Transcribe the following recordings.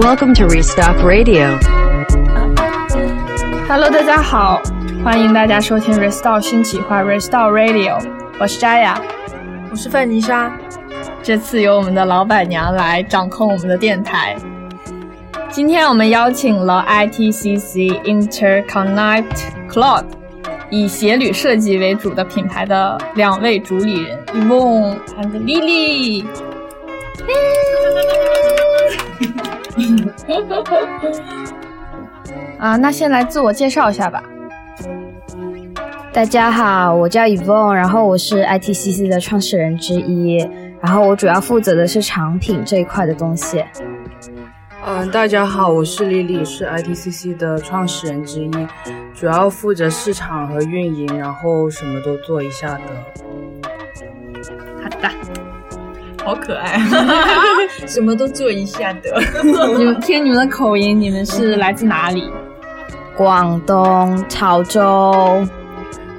Welcome to Restock Radio. Hello，大家好，欢迎大家收听 Restore 新企划 Restore Radio，我是扎雅，我是范妮莎。这次由我们的老板娘来掌控我们的电台。今天我们邀请了 ITCC Interconnect Cloud 以鞋履设计为主的品牌的两位主理人 Evon and Lily。啊，那先来自我介绍一下吧。大家好，我叫 Evon，然后我是 ITCC 的创始人之一，然后我主要负责的是产品这一块的东西。嗯，大家好，我是李李是 ITCC 的创始人之一，主要负责市场和运营，然后什么都做一下的。好可爱，什么都做一下的。你们听你们的口音，你们是来自哪里？广东潮州。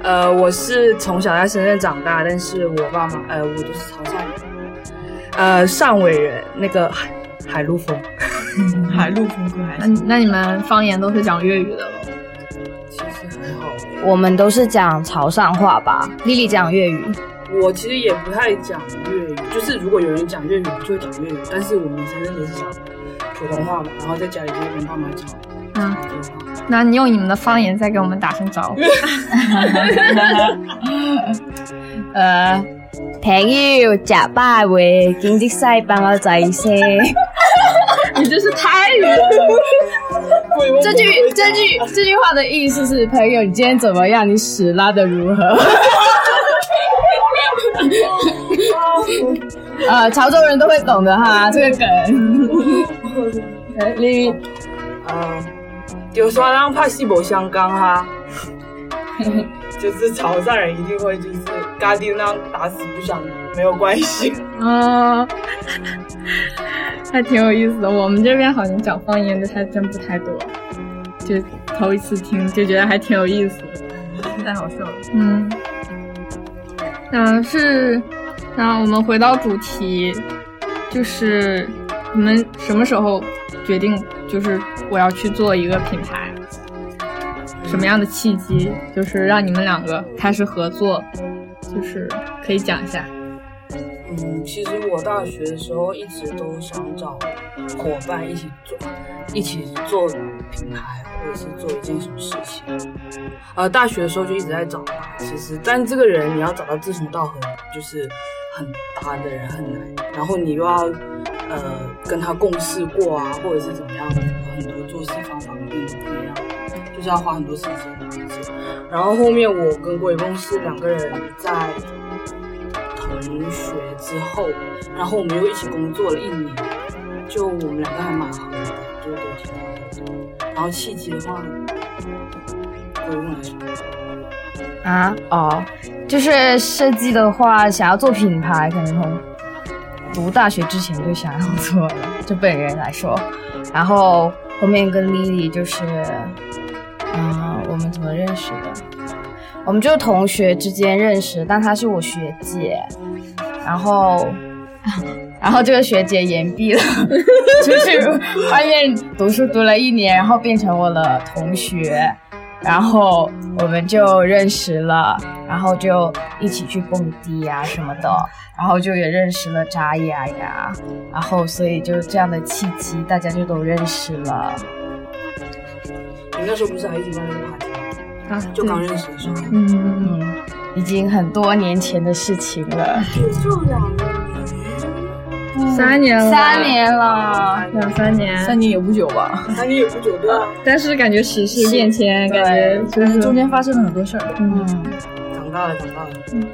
呃，我是从小在深圳长大，但是我爸妈，呃，我就是潮汕人，呃，汕尾人，那个海海陆丰，海陆丰可还那那你们方言都是讲粤语的喽？其实还好，我们都是讲潮汕话吧。丽丽讲粤语，我其实也不太讲粤语，就是如果有人讲粤语，我就会讲粤语，但是我们深圳都是讲普通话嘛，然后在家里就跟爸妈讲。嗯，那你用你们的方言再给我们打声招呼。呃，朋友假拜会，经济西帮我仔些。你这是泰语。这句这句这句话的意思是：朋友，你今天怎么样？你屎拉的如何？呃，潮州人都会懂的哈，这个梗。你，嗯。有双让怕西伯相干哈，就是潮汕人一定会就是嘎丁那样打死不相没有关系。嗯，还挺有意思的。我们这边好像讲方言的还真不太多，就头一次听就觉得还挺有意思的，太好笑了。嗯，嗯是，那我们回到主题，就是你们什么时候决定？就是我要去做一个品牌，什么样的契机，就是让你们两个开始合作，就是可以讲一下。嗯，其实我大学的时候一直都想找伙伴一起做，一起做品牌或者是做一件什么事情。呃，大学的时候就一直在找嘛，其实，但这个人你要找到志同道合，就是很搭的人很难，然后你又要。呃，跟他共事过啊，或者是怎么样的，很多做事方法不一样，就是要花很多时间然后后面我跟郭一梦是两个人在同学之后，然后我们又一起工作了一年，就我们两个还蛮合的，就都挺好的。然后契机的话，郭一梦来说。啊哦，就是设计的话，想要做品牌，可能从。读大学之前就想要做，就本人来说，然后后面跟丽丽就是，嗯，我们怎么认识的？我们就同学之间认识，但她是我学姐，然后，然后这个学姐延毕了，出去外面读书读了一年，然后变成我的同学。然后我们就认识了，然后就一起去蹦迪呀什么的，然后就也认识了扎雅呀，然后所以就这样的契机，大家就都认识了。你那时候不是还一起办那个 party 啊？就刚认识的时候。嗯嗯，已经很多年前的事情了。就两年。三年了，三年了，两三年，三年也不久吧？三年也不久，对吧？但是感觉时事变迁，感觉就是中间发生了很多事儿。嗯，长大了，长大了。嗯，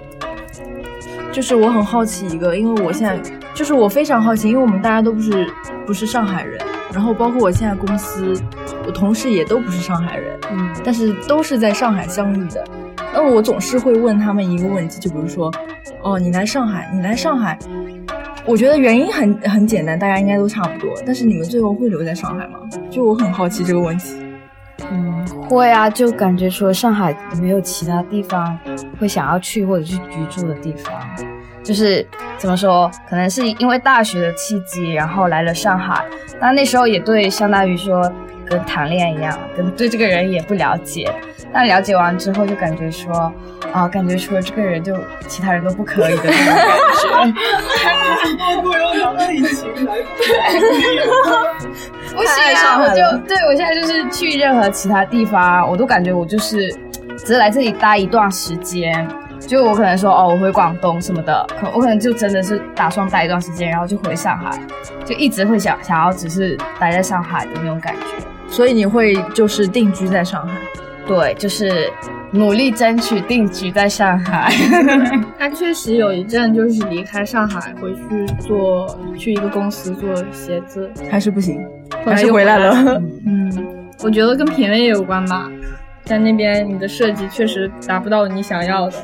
就是我很好奇一个，因为我现在就是我非常好奇，因为我们大家都不是不是上海人，然后包括我现在公司，我同事也都不是上海人，嗯，但是都是在上海相遇的。那我总是会问他们一个问题，就比如说，哦，你来上海，你来上海。我觉得原因很很简单，大家应该都差不多。但是你们最后会留在上海吗？就我很好奇这个问题。嗯，会啊，就感觉除了上海没有其他地方会想要去或者去居住的地方。就是怎么说？可能是因为大学的契机，然后来了上海。那那时候也对，相当于说跟谈恋爱一样，跟对这个人也不了解。但了解完之后，就感觉说，啊，感觉除了这个人，就其他人都不可以的那种感觉。我用爱情来 不行啊！我就对我现在就是去任何其他地方，我都感觉我就是只是来这里待一段时间。就我可能说哦，我回广东什么的，可我可能就真的是打算待一段时间，然后就回上海，就一直会想想要只是待在上海的那种感觉。所以你会就是定居在上海？对，就是努力争取定居在上海。他确实有一阵就是离开上海，回去做去一个公司做鞋子，还是不行，还是回来了。嗯，我觉得跟品味也有关吧。在那边，你的设计确实达不到你想要的。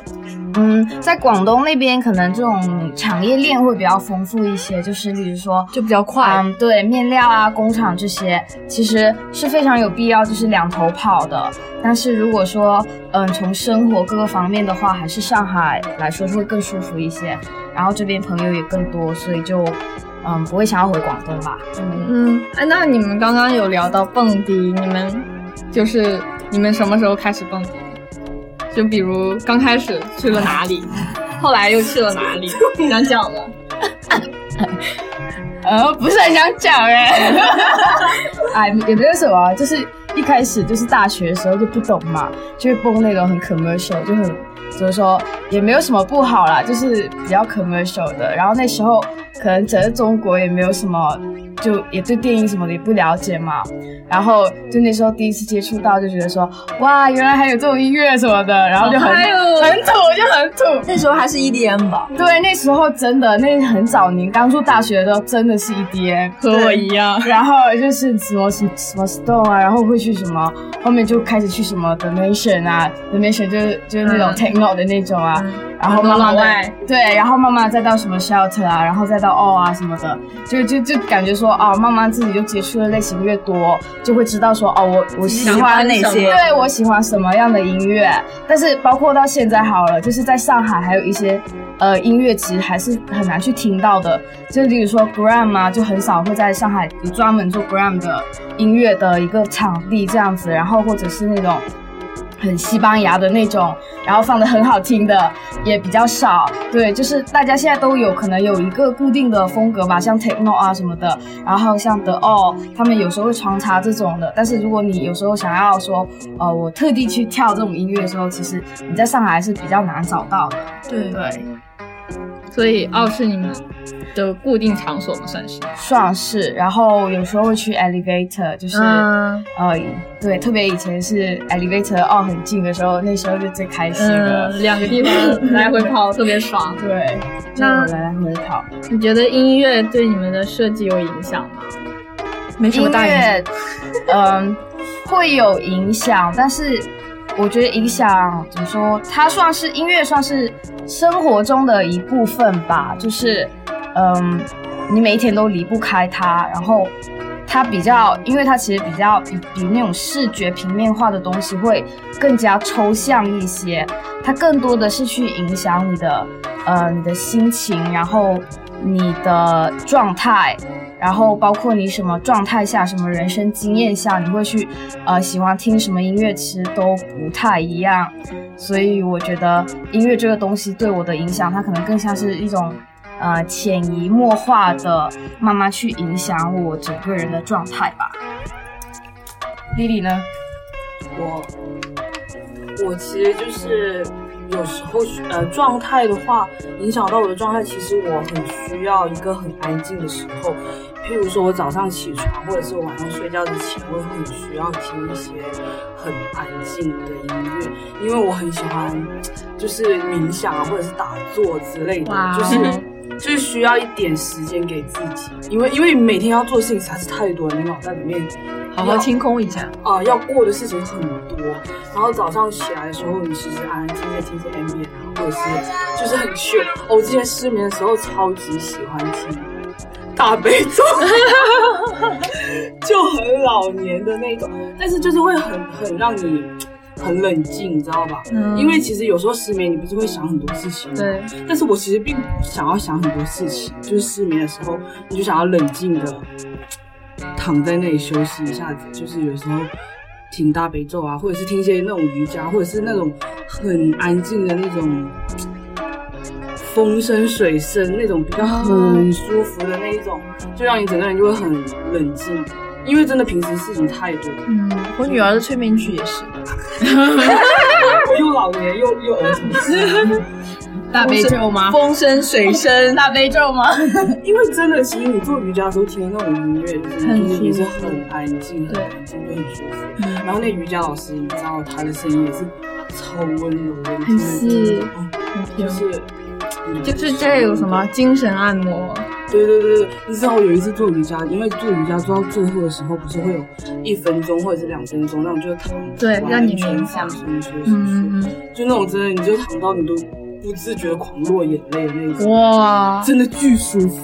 嗯，在广东那边，可能这种产业链会比较丰富一些，就是比如说就比较快。嗯，对，面料啊，工厂这些，其实是非常有必要，就是两头跑的。但是如果说，嗯，从生活各个方面的话，还是上海来说会更舒服一些。然后这边朋友也更多，所以就，嗯，不会想要回广东吧。嗯嗯，哎，那你们刚刚有聊到蹦迪，你们就是。你们什么时候开始蹦迪？就比如刚开始去了哪里，后来又去了哪里？想讲吗？呃，不是很想讲哎。哎，也没有什么，就是一开始就是大学的时候就不懂嘛，就会蹦那种很 commercial，就很怎么说，也没有什么不好啦，就是比较 commercial 的。然后那时候可能整个中国也没有什么。就也对电影什么的也不了解嘛，然后就那时候第一次接触到，就觉得说哇，原来还有这种音乐什么的，然后就很很土，就很土。那时候还是 EDM 吧？对，那时候真的，那很早年刚入大学的时候，真的是 EDM，和我一样。然后就是什么什么什么 Stone 啊，然后会去什么，后面就开始去什么 The Nation 啊，The Nation 就是就是那种 Techno 的那种啊。然后慢慢的，对，然后慢慢再到什么 shelter 啊，然后再到 all 啊什么的，就就就感觉说啊，慢慢自己就接触的类型越多，就会知道说哦，我我喜欢哪些，对我喜欢什么样的音乐。但是包括到现在好了，就是在上海还有一些呃音乐其实还是很难去听到的，就比如说 gram 啊，就很少会在上海有专门做 gram 的音乐的一个场地这样子，然后或者是那种。很西班牙的那种，然后放的很好听的也比较少。对，就是大家现在都有可能有一个固定的风格吧，像 techno 啊什么的，然后像 The All，他们有时候会穿插这种的。但是如果你有时候想要说，呃，我特地去跳这种音乐的时候，其实你在上海是比较难找到的。对对。所以奥是你们的固定场所吗？算是算是，然后有时候会去 elevator，就是呃，对，特别以前是 elevator 奥很近的时候，那时候就最开心了，两个地方来回跑特别爽。对，那来来回跑。你觉得音乐对你们的设计有影响吗？没什么大影响。嗯，会有影响，但是。我觉得影响怎么说？它算是音乐，算是生活中的一部分吧。就是，嗯，你每一天都离不开它。然后，它比较，因为它其实比较比比那种视觉平面化的东西会更加抽象一些。它更多的是去影响你的，呃，你的心情，然后你的状态。然后包括你什么状态下、什么人生经验下，你会去，呃，喜欢听什么音乐，其实都不太一样。所以我觉得音乐这个东西对我的影响，它可能更像是一种，呃，潜移默化的，慢慢去影响我整个人的状态吧。丽丽呢？我，我其实就是。有时候，呃，状态的话，影响到我的状态。其实我很需要一个很安静的时候，譬如说我早上起床，或者是晚上睡觉之前，我很需要听一些很安静的音乐，因为我很喜欢，就是冥想啊，或者是打坐之类的，就是就是需要一点时间给自己，因为因为每天要做的事情实在是太多了，你脑袋里面。好好清空一下啊！要过的事情很多，然后早上起来的时候，你其实安安静静听听 M B 啊，或者是就是很炫。我之前失眠的时候，超级喜欢听大悲咒，就很老年的那种，但是就是会很很让你很冷静，你知道吧？嗯因为其实有时候失眠，你不是会想很多事情吗？对，但是我其实并不想要想很多事情，就是失眠的时候，你就想要冷静的躺在那里休息一下子，就是有时候听大悲咒啊，或者是听一些那种瑜伽，或者是那种很安静的那种风声、水声，那种比较很舒服的那一种，就让你整个人就会很冷静。因为真的平时事情太多，嗯，我女儿的催眠曲也是，又老年又又儿童。大悲咒吗？风声水声，大悲咒吗？因为真的，其实你做瑜伽的时候听的那种音乐，就是很就是也是很安静、很 对安静，就很舒服。然后那瑜伽老师，你知道他的声音也是超温柔的，很细嗯就就是是就是这有什么精神按摩？对对对对，你知道我有一次做瑜伽，因为做瑜伽做到最后的时候，不是会有一分钟或者是两分钟，那种就是躺完对让你全冥想放松休息，嗯嗯就那种真的，你就躺到你都不自觉的狂落眼泪的那种。哇真的巨舒服。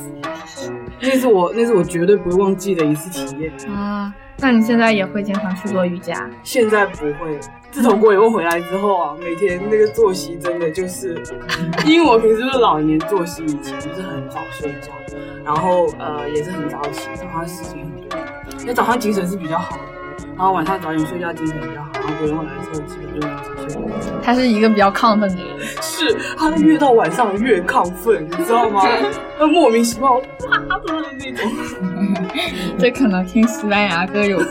那是我，那是我绝对不会忘记的一次体验。啊！那你现在也会经常去做瑜伽？现在不会了，自从郭伟问回来之后啊，每天那个作息真的就是，因为我平时是老年作息，以前就是很早睡觉，然后呃也是很早起，早上事情很多，因为早上精神是比较好的，然后晚上早点睡觉精神比较好，然后郭伟问来之后基本就没有早睡。他是一个比较亢奋的人，是他越到晚上越亢奋，你知道吗？他莫名其妙哇的那种。这可能听西班牙歌有关，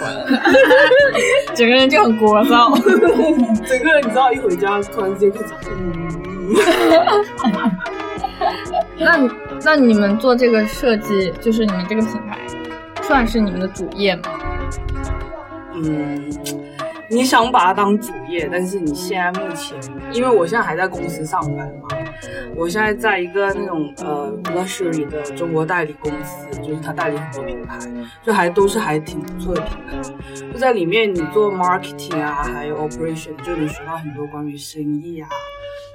整个人就很聒噪。整个人你知道一回家突然之间开始，嗯，那你那你们做这个设计，就是你们这个品牌，算是你们的主业吗？嗯，你想把它当主业，但是你现在目前，因为我现在还在公司上班嘛，我现在在一个那种呃 luxury 的中国代理公司，就是他代理很多品牌，就还都是还挺不错的品牌。就在里面，你做 marketing 啊，还有 operation，就能学到很多关于生意啊，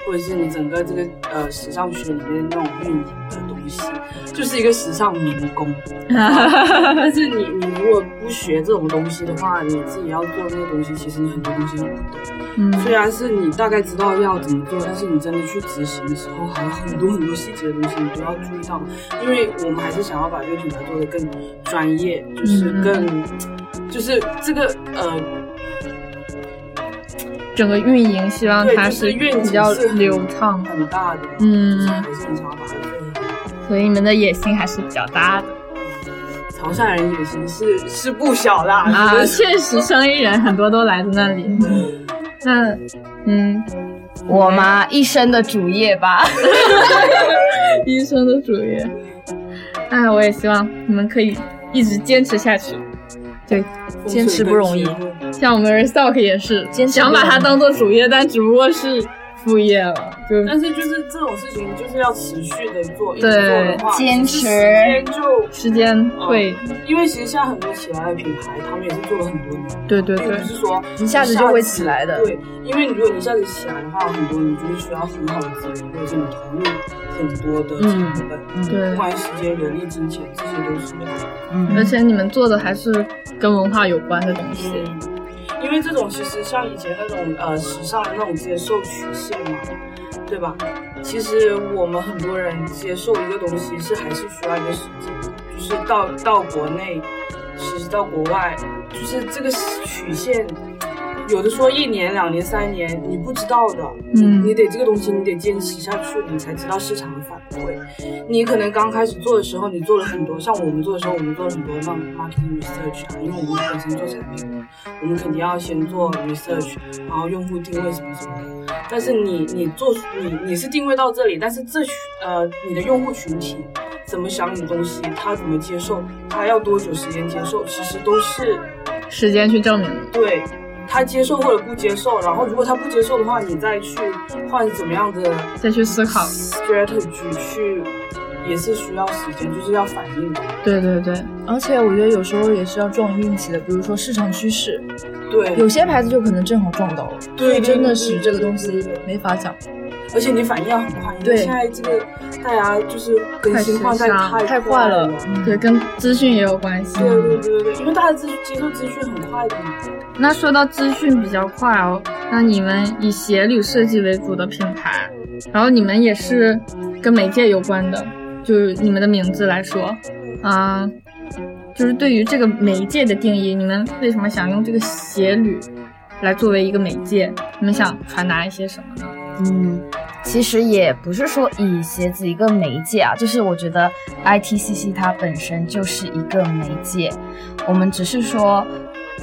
或者是你整个这个呃时尚圈里面那种运营的东西，就是一个时尚民工。但是你你如果不学这种东西的话，你自己要做那个东西，其实你很多东西都不懂。嗯虽然是你大概知道要怎么做，但是你真的去执行的时候，还有很多很多细节的东西你都要注意到。因为我们还是想要把这个品牌做得更专业，就是嗯更，就是这个呃，整个运营希望，它是愿景比较流畅，很大的，嗯还是很想把它做得很好。所以你们的野心还是比较大的潮汕人野心是是不小的，啊！确实，生意人很多都来自那里。那嗯，我嘛一生的主业吧。一生的主业。哎，我也希望你们可以一直坚持下去。对，坚持不容易像我们 Restock 也是坚持想把它当做主业，但只不过是副业了。就但是就是这种事情，就是要持续的做，一直对做的话，时间就时间会，因为其实现在很多起来的品牌，他们也是做了很多年，对对对并不，是说一下子就会起来的对，因为你如果一下子起来的话，很多你就是需要很好的资源，或者是你投入很多的成本，嗯对不管时间、人力、金钱，这些都是要的。嗯而且你们做的还是跟文化有关的东西。嗯，因为这种其实像以前那种呃时尚的那种接受曲线嘛，对吧？其实我们很多人接受一个东西是还是需要一个时间，就是到到国内，其实到国外，就是这个曲线。有的说一年、两年、三年，你不知道的，嗯你你得这个东西你得坚持下去，你才知道市场的反馈。你可能刚开始做的时候，你做了很多，像我们做的时候，我们做了很多那种 marketing research 啊，因为我们本身做产品嘛，我们肯定要先做 research，然后用户定位什么什么的。但是你你做你你是定位到这里，但是这群呃你的用户群体怎么想你的东西，他怎么接受，他要多久时间接受，其实都是时间去证明。对他接受或者不接受。然后如果他不接受的话，你再去换怎么样的再去思考 strategy 去，也是需要时间，就是要反应的。对对对，而且我觉得有时候也是要撞运气的，比如说市场趋势，对，有些牌子就可能正好撞到了，对所以真的对是这个东西没法讲。而且你反应要很快，因为对现在这个大家就是更新换代太太太快了对，跟资讯也有关系。对对对对对，因为大家资接受资讯很快的嘛。那说到资讯比较快哦，那你们以鞋履设计为主的品牌，然后你们也是跟媒介有关的，就是你们的名字来说，啊、就是对于这个媒介的定义，你们为什么想用这个鞋履来作为一个媒介？你们想传达一些什么呢？嗯，其实也不是说以鞋子一个媒介啊，就是我觉得 ITCC 它本身就是一个媒介，我们只是说，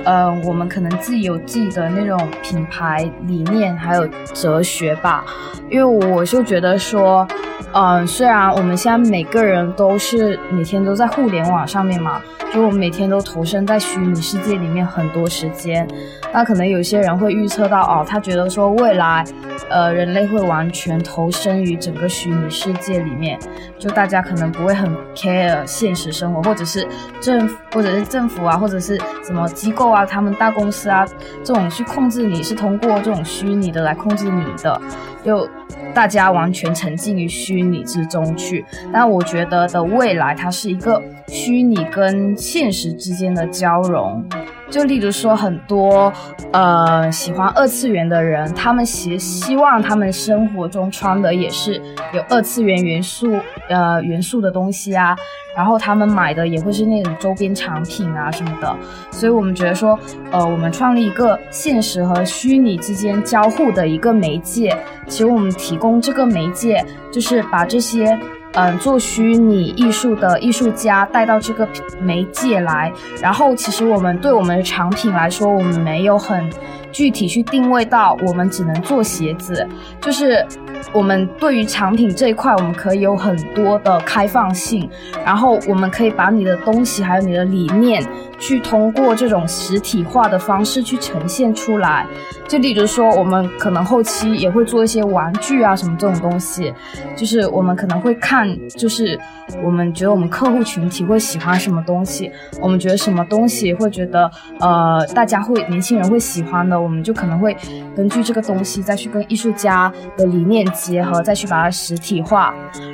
呃，我们可能自己有自己的那种品牌理念还有哲学吧，因为我就觉得说，嗯、虽然我们现在每个人都是每天都在互联网上面嘛，就我们每天都投身在虚拟世界里面很多时间，那可能有些人会预测到哦，他觉得说未来，呃，人类会完全投身于整个虚拟世界里面，就大家可能不会很 care 现实生活，或者是政，或者是政府啊，或者是什么机构啊，他们大公司啊，这种去控制你是通过这种虚拟的来控制你的，就大家完全沉浸于虚拟之中去。但我觉得的未来，它是一个虚拟跟现实之间的交融。就例如说，很多呃喜欢二次元的人，他们希希望他们生活中穿的也是有二次元元素呃元素的东西啊，然后他们买的也会是那种周边产品啊什么的。所以我们觉得说，呃，我们创立一个现实和虚拟之间交互的一个媒介，其实我们提供这个媒介，就是把这些。嗯，做虚拟艺术的艺术家带到这个媒介来，然后其实我们对我们的产品来说，我们没有很具体去定位到我们只能做鞋子，就是我们对于产品这一块，我们可以有很多的开放性，然后我们可以把你的东西还有你的理念，去通过这种实体化的方式去呈现出来。就例如说，我们可能后期也会做一些玩具啊什么这种东西，就是我们可能会看，就是我们觉得我们客户群体会喜欢什么东西，我们觉得什么东西会觉得呃大家会年轻人会喜欢的，我们就可能会根据这个东西再去跟艺术家的理念结合，再去把它实体化。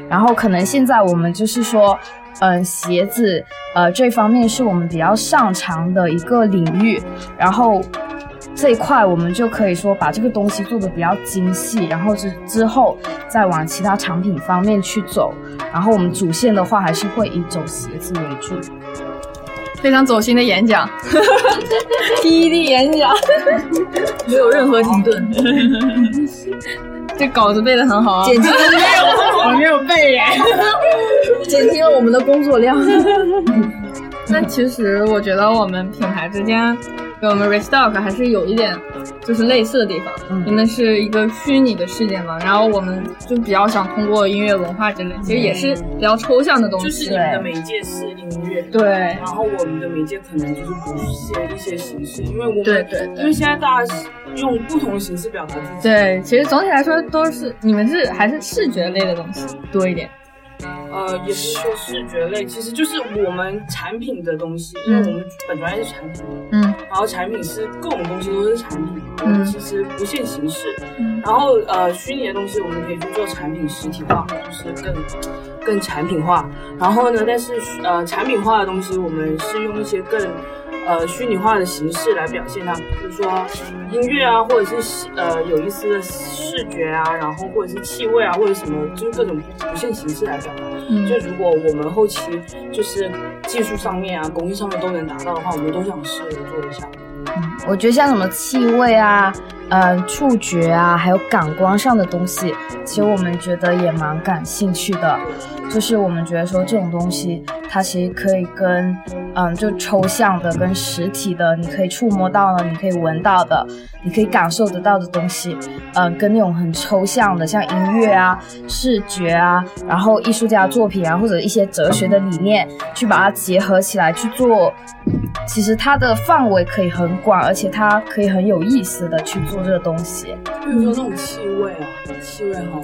然后可能现在我们就是说。嗯，鞋子，呃，这方面是我们比较擅长的一个领域，然后这一块我们就可以说把这个东西做的比较精细，然后之之后再往其他产品方面去走，然后我们主线的话还是会以走鞋子为主。非常走心的演讲，PED 演讲，没有任何停顿，这稿子背的很好啊，减轻了我没有背耶。减轻了我们的工作量。那其实我觉得我们品牌之间跟我们 Restock 还是有一点就是类似的地方。嗯你们是一个虚拟的世界嘛，然后我们就比较想通过音乐文化之类，其实也是比较抽象的东西就。是你们的媒介是音乐，对然后我们的媒介可能就是不屑一些形式，因为我们对对对因为现在大家是用不同的形式表达自己。对，其实总体来说都是你们是还是视觉类的东西多一点。呃，也不是说视觉类，其实就是我们产品的东西，因为我们本专业是产品，嗯然后产品是各种东西都是产品，我嗯们其实不限形式。嗯然后呃，虚拟的东西我们可以去做产品实体化，就是更更产品化。然后呢，但是呃，产品化的东西我们是用一些更呃虚拟化的形式来表现它，比如说音乐啊，或者是呃有意思的视觉啊，然后或者是气味啊，或者什么，就是各种不限形式来表达。嗯就如果我们后期就是技术上面啊、工艺上面都能达到的话，我们都想试着做一下。嗯我觉得像什么气味啊、呃触觉啊，还有感官上的东西，其实我们觉得也蛮感兴趣的。就是我们觉得说这种东西，它其实可以跟嗯就抽象的跟实体的，你可以触摸到的，你可以闻到的，你可以感受得到的东西，嗯，跟那种很抽象的，像音乐啊、视觉啊，然后艺术家作品啊，或者一些哲学的理念，去把它结合起来去做。其实它的范围可以很广，而且它可以很有意思的去做这个东西。比如说那种气味啊，气味哈，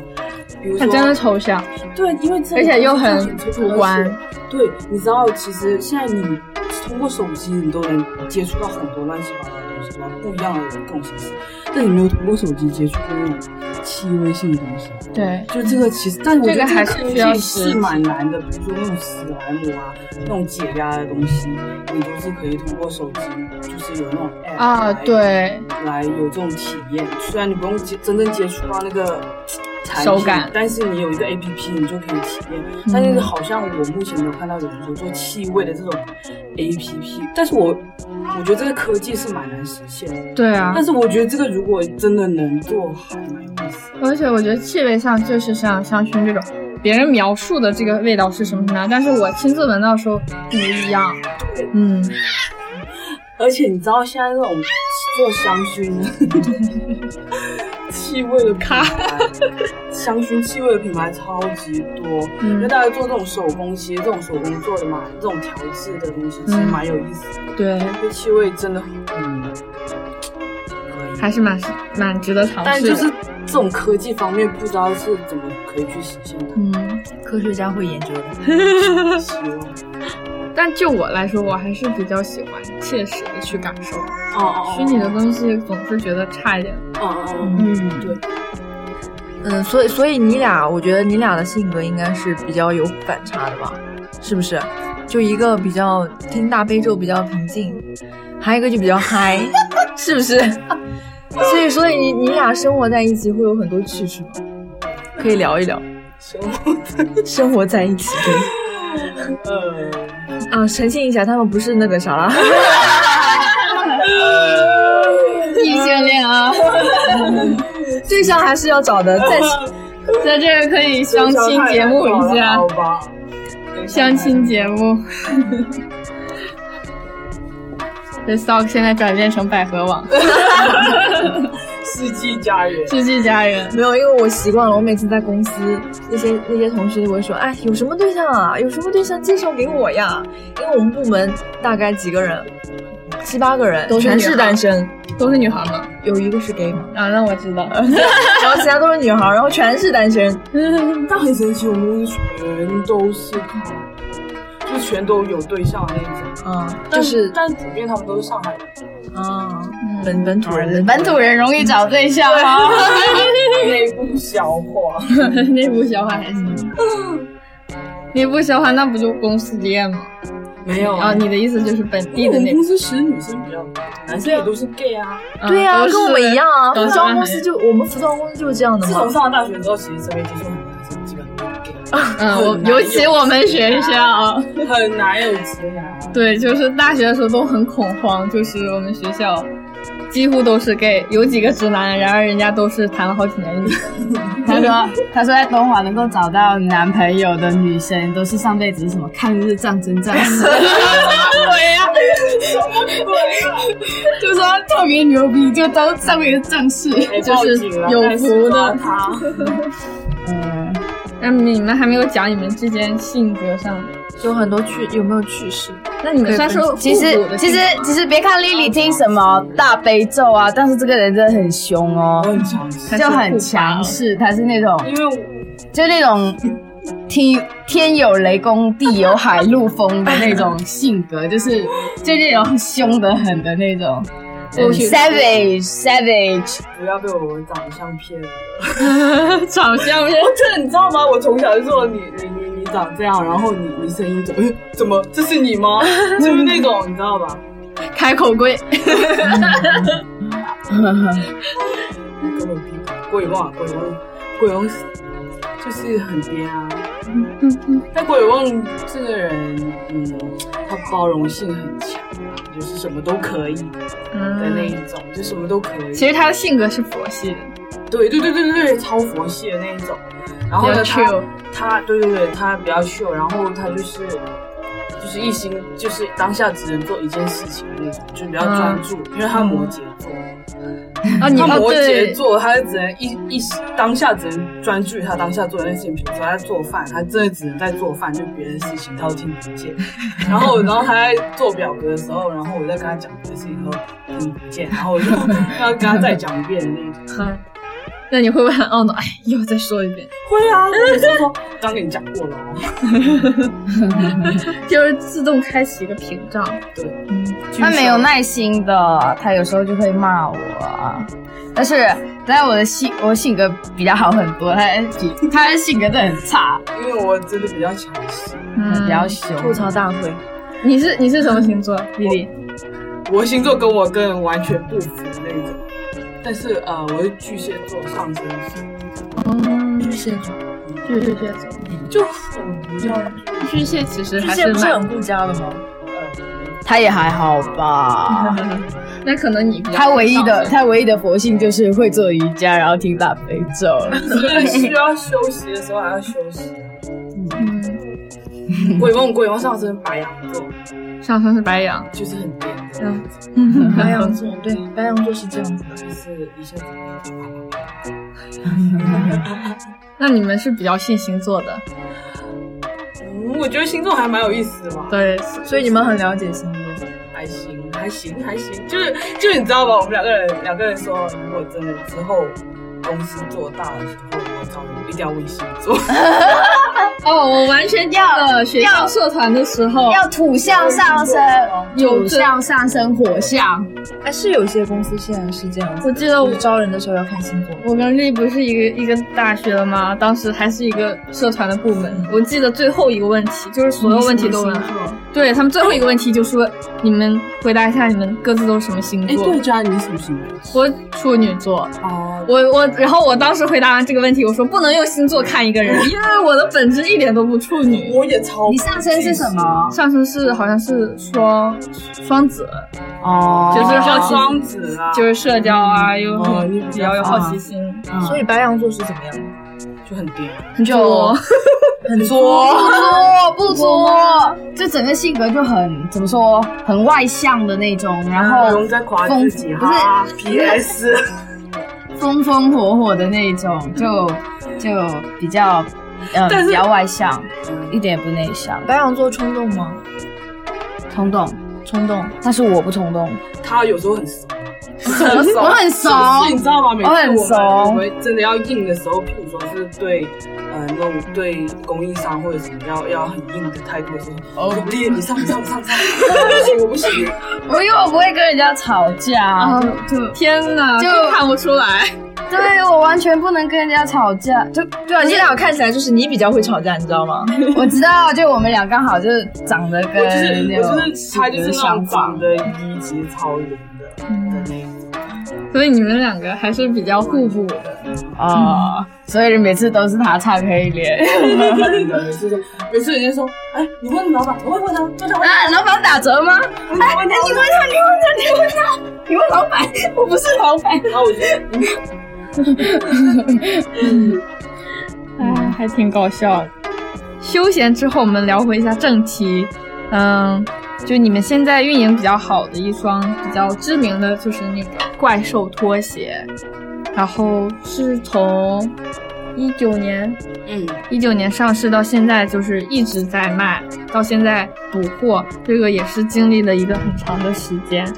比如说它真的抽象，对，因为这而且又很很主观。对，你知道，其实现在你通过手机你都能接触到很多乱七八糟的东西？不一样的各种形式，但你没有通过手机接触过那种气味性的东西。对，就这个其实，但我觉得这个还是科需要技实是蛮难的，比如说那种史莱姆啊，那种解压的东西，你都是可以通过手机，就是有那种 app 啊，来对，来有这种体验。虽然你不用接真正接触到那个产品手感但是你有一个 A P P，你就可以体验。但是好像我目前没有看到有人说做气味的这种 A P P，但是我我觉得这个科技是蛮难实现的。对啊但。是我觉得这个如果真的能做，好蛮有意思。而且我觉得气味上就是像香薰这种，别人描述的这个味道是什么什么样，但是我亲自闻到的时候不一样。嗯，而且你知道现在这种做香薰 气味的咖，香薰气味的品牌超级多，因为嗯大家做这种手工，其实这种手工做的嘛，这种调制的东西其实嗯蛮有意思的。对，这气味真的很，嗯，还是蛮蛮值得尝试的。但就是这种科技方面，不知道是怎么可以去实现的。嗯，科学家会研究的。希望。但就我来说，我还是比较喜欢切实的去感受，哦哦虚拟的东西总是觉得差一点。哦哦哦，嗯，对，嗯，所以所以你俩，我觉得你俩的性格应该是比较有反差的吧？是不是？就一个比较听大悲咒比较平静，还有一个就比较嗨，是不是？所以所以你你俩生活在一起会有很多趣事吗？可以聊一聊生活生活在一起。对呃，啊，澄清一下，他们不是那个啥啦。异性恋啊，对象还是要找的，在 在这儿可以相亲节目一下好，吧？相亲节目。这 Stock 现在转变成百合网，世纪佳缘。世纪佳人。没有，因为我习惯了，我每次在公司，那些那些同事都会说，哎，有什么对象啊？有什么对象介绍给我呀？因为我们部门大概几个人，七八个人，全是单身，都是女孩吗？有一个是 gay 嘛，啊，那我知道。然后其他都是女孩，然后全是单身。那很神奇，我们公司全都是靠，就全都有对象的那种。嗯，但就是但普遍他们都是上海人。啊，本本土人，本土人容易找对象 啊。内部消化。内部消化还行。内部消化那不就公司恋吗？没有啊，你的意思就是本地的那我们公司其实女生比较多，男生也都是 gay 啊。对呀、都是跟我们一样啊。服装公司就我们服装公司就是这样的嘛。自从上了大学之后，其实身边接触很多男生，基本都是 gay，嗯，我尤其我们学校，很难有直男。对，就是大学的时候都很恐慌，就是我们学校几乎都是 gay，有几个直男，然而人家都是谈了好几年的女生。他说，他说在东华能够找到男朋友的女生，都是上辈子什么抗日战争战士。对呀、就说特别牛逼，就当上面的战士。哎就是有福的。嗯，那你们还没有讲你们之间性格上，有很多趣，有没有趣事？那你们算是互其实其实其实别看 Lily 听什么大悲咒啊，但是这个人真的很凶哦，很强势，就很强势，他是那种因为就那种天天有雷公地有海陆风的那种性格，就是就那种凶得很的那种。Savage savage，不要被我 长相骗了。长相我真的，你知道吗？我从小就说你你你你长这样，然后你你声音怎么怎么这是你吗？就是那种你知道吧？开口贵，根本屁鬼旺鬼旺鬼旺就是很颠啊。但鬼旺这个人，嗯，他包容性很强啊，就是什么都可以的那一种，就什么都可以。其实他的性格是佛系的，对对对对对对，超佛系的那一种。然后呢，他他对对对，他比较 chill，然后他就是就是一心就是当下只能做一件事情的那种，就比较专注，因为他摩羯座，啊，你摩羯，座，他就只能一一时当下只能专注于他当下做的那件事情，比如说他在做饭，他真的只能在做饭，就别的事情他都听不见。然后，然后他在做表格的时候，然后我在跟他讲别的事情，他都听不见，然后我就 要跟他再讲一遍的那种。嗯，那你会不会很懊恼？哎，又再说一遍，会啊，我就说刚跟你讲过了哦。就是自动开启一个屏障。对，嗯，他没有耐心的，他有时候就会骂我。但是，但我的性我性格比较好很多，他比他的性格真的很差，因为我真的比较强势，比较凶。吐槽大会，你是你是什么星座，丽丽？我星座跟我个人完全不符那种，但是呃，我是巨蟹座上升。星。哦，巨蟹座，巨蟹座就很不像巨蟹，其实巨还蟹不是很顾家的吗？他也还好吧。那可能你他唯一的他唯一的佛性就是会做瑜伽，然后听大悲咒。所以需要休息的时候还要休息。嗯，鬼梦鬼梦上升白羊座，上升是白羊，就是很颠的，嗯，白羊座，对，白羊座是这样子的。就是一下子那你们是比较信星座的，嗯，我觉得星座还蛮有意思的嘛。对，所以你们很了解星座。还行，还行，还行，就是就是你知道吧？我们两个人两个人说，如果真的之后公司做大的时候，我找你一定要问星座。哦，我完全记得学校社团的时候，要土象上升，土象上升火象。还，是有些公司现在是这样子，我记得我就是招人的时候要看星座。我跟丽不是一个一个大学的吗？当时还是一个社团的部门。我记得最后一个问题就是所有问题都问，对他们最后一个问题就说你们回答一下你们各自都是什么星座哎，座。对，佳，你是什么星座？我处女座。哦，我我，然后我当时回答完这个问题，我说不能用星座看一个人，因为我的本质一点都不处女。我也超。你上身是什么？上身是好像是双双子，哦就是好奇双子啊，就是社交啊，又哦比较有好奇心，所以白羊座是怎么样？就很颠。很作。很作不作不作，就整个性格就很怎么说，很外向的那种，然不后用再夸自己不是哈。P.S. 风风火火的那种，就就比较呃但是比较外向，一点也不内向，白羊座冲动吗？冲动，冲动，但是我不冲动，他有时候很怂，我很熟你知道吗？每次我很我熟们真的要硬的时候，譬如说是对呃那种对供应商或者什么要要很硬的态度的时候，我说丽，你上上上上，不行我不行。我因为我不会跟人家吵架，就就天哪，就就看不出来。对我完全不能跟人家吵架，就对啊，你俩看起来就是你比较会吵架，你知道吗？我知道，就我们俩刚好就是长得跟我就是他就是那种相长仿，得一级超灵所以你们两个还是比较互补的。啊，所以每次都是他唱黑脸。真的，每次说，每次人家说，哎，你问老板，我会问他，问他，问啊，老板打折吗？他，问他，问他，你问他，你问他，你问他，你问老板，我不是老板。然后我就，嗯 哎，还挺搞笑的。休闲之后，我们聊回一下正题。嗯，就你们现在运营比较好的一双比较知名的就是那个怪兽拖鞋，然后是从一九年嗯，一九年上市到现在，就是一直在卖，到现在补货，这个也是经历了一个很长的时间。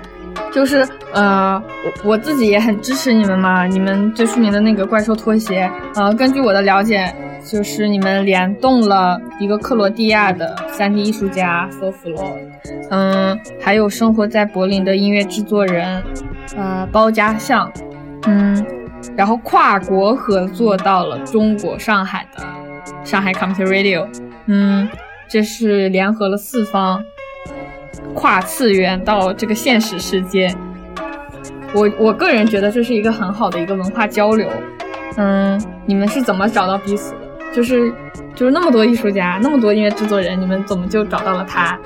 就是呃，我我自己也很支持你们嘛，你们最出名的那个怪兽拖鞋，呃，根据我的了解，就是你们联动了一个克罗地亚的 3D 艺术家 s o f l o 嗯，还有生活在柏林的音乐制作人，呃，包家相，嗯，然后跨国合作到了中国上海的上海 Computer Radio，嗯，这是联合了四方。跨次元到这个现实世界，我我个人觉得这是一个很好的一个文化交流。嗯，你们是怎么找到彼此的？就是就是那么多艺术家，那么多音乐制作人，你们怎么就找到了他？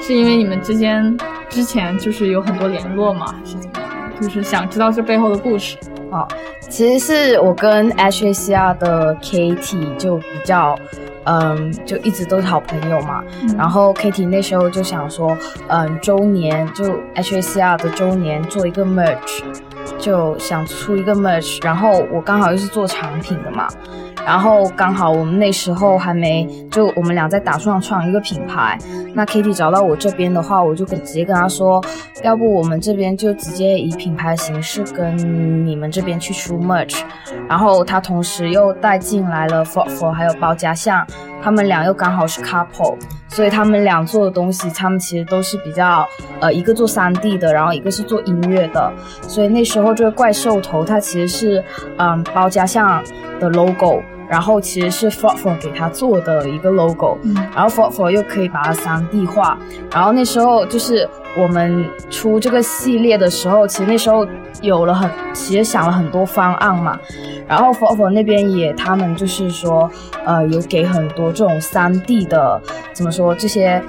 是因为你们之间之前就是有很多联络吗？还是怎么样？就是想知道这背后的故事。哦，其实是我跟 HACR 的 Kitty 就比较，嗯，就一直都是好朋友嘛。然后 Kitty 那时候就想说，嗯，周年就 HACR 的周年做一个 merch，就想出一个 merch，然后我刚好又是做产品的嘛，然后刚好我们那时候还没就我们俩在打算创一个品牌，那 Kitty 找到我这边的话，我就跟直接跟他说，要不我们这边就直接以品牌形式跟你们这边去出 merch，然后他同时又带进来了 For For 还有包家巷，他们俩又刚好是 couple，所以他们俩做的东西，他们其实都是比较呃一个做 3D 的，然后一个是做音乐的，所以那时候这个怪兽头它其实是嗯包家巷的 logo。然后其实是 For For 给他做的一个 logo，、嗯然后 For For 又可以把它 3D 化，然后那时候就是我们出这个系列的时候，其实那时候有了很，其实想了很多方案嘛，然后 For For 那边也他们就是说，呃，有给很多这种 3D 的怎么说这些。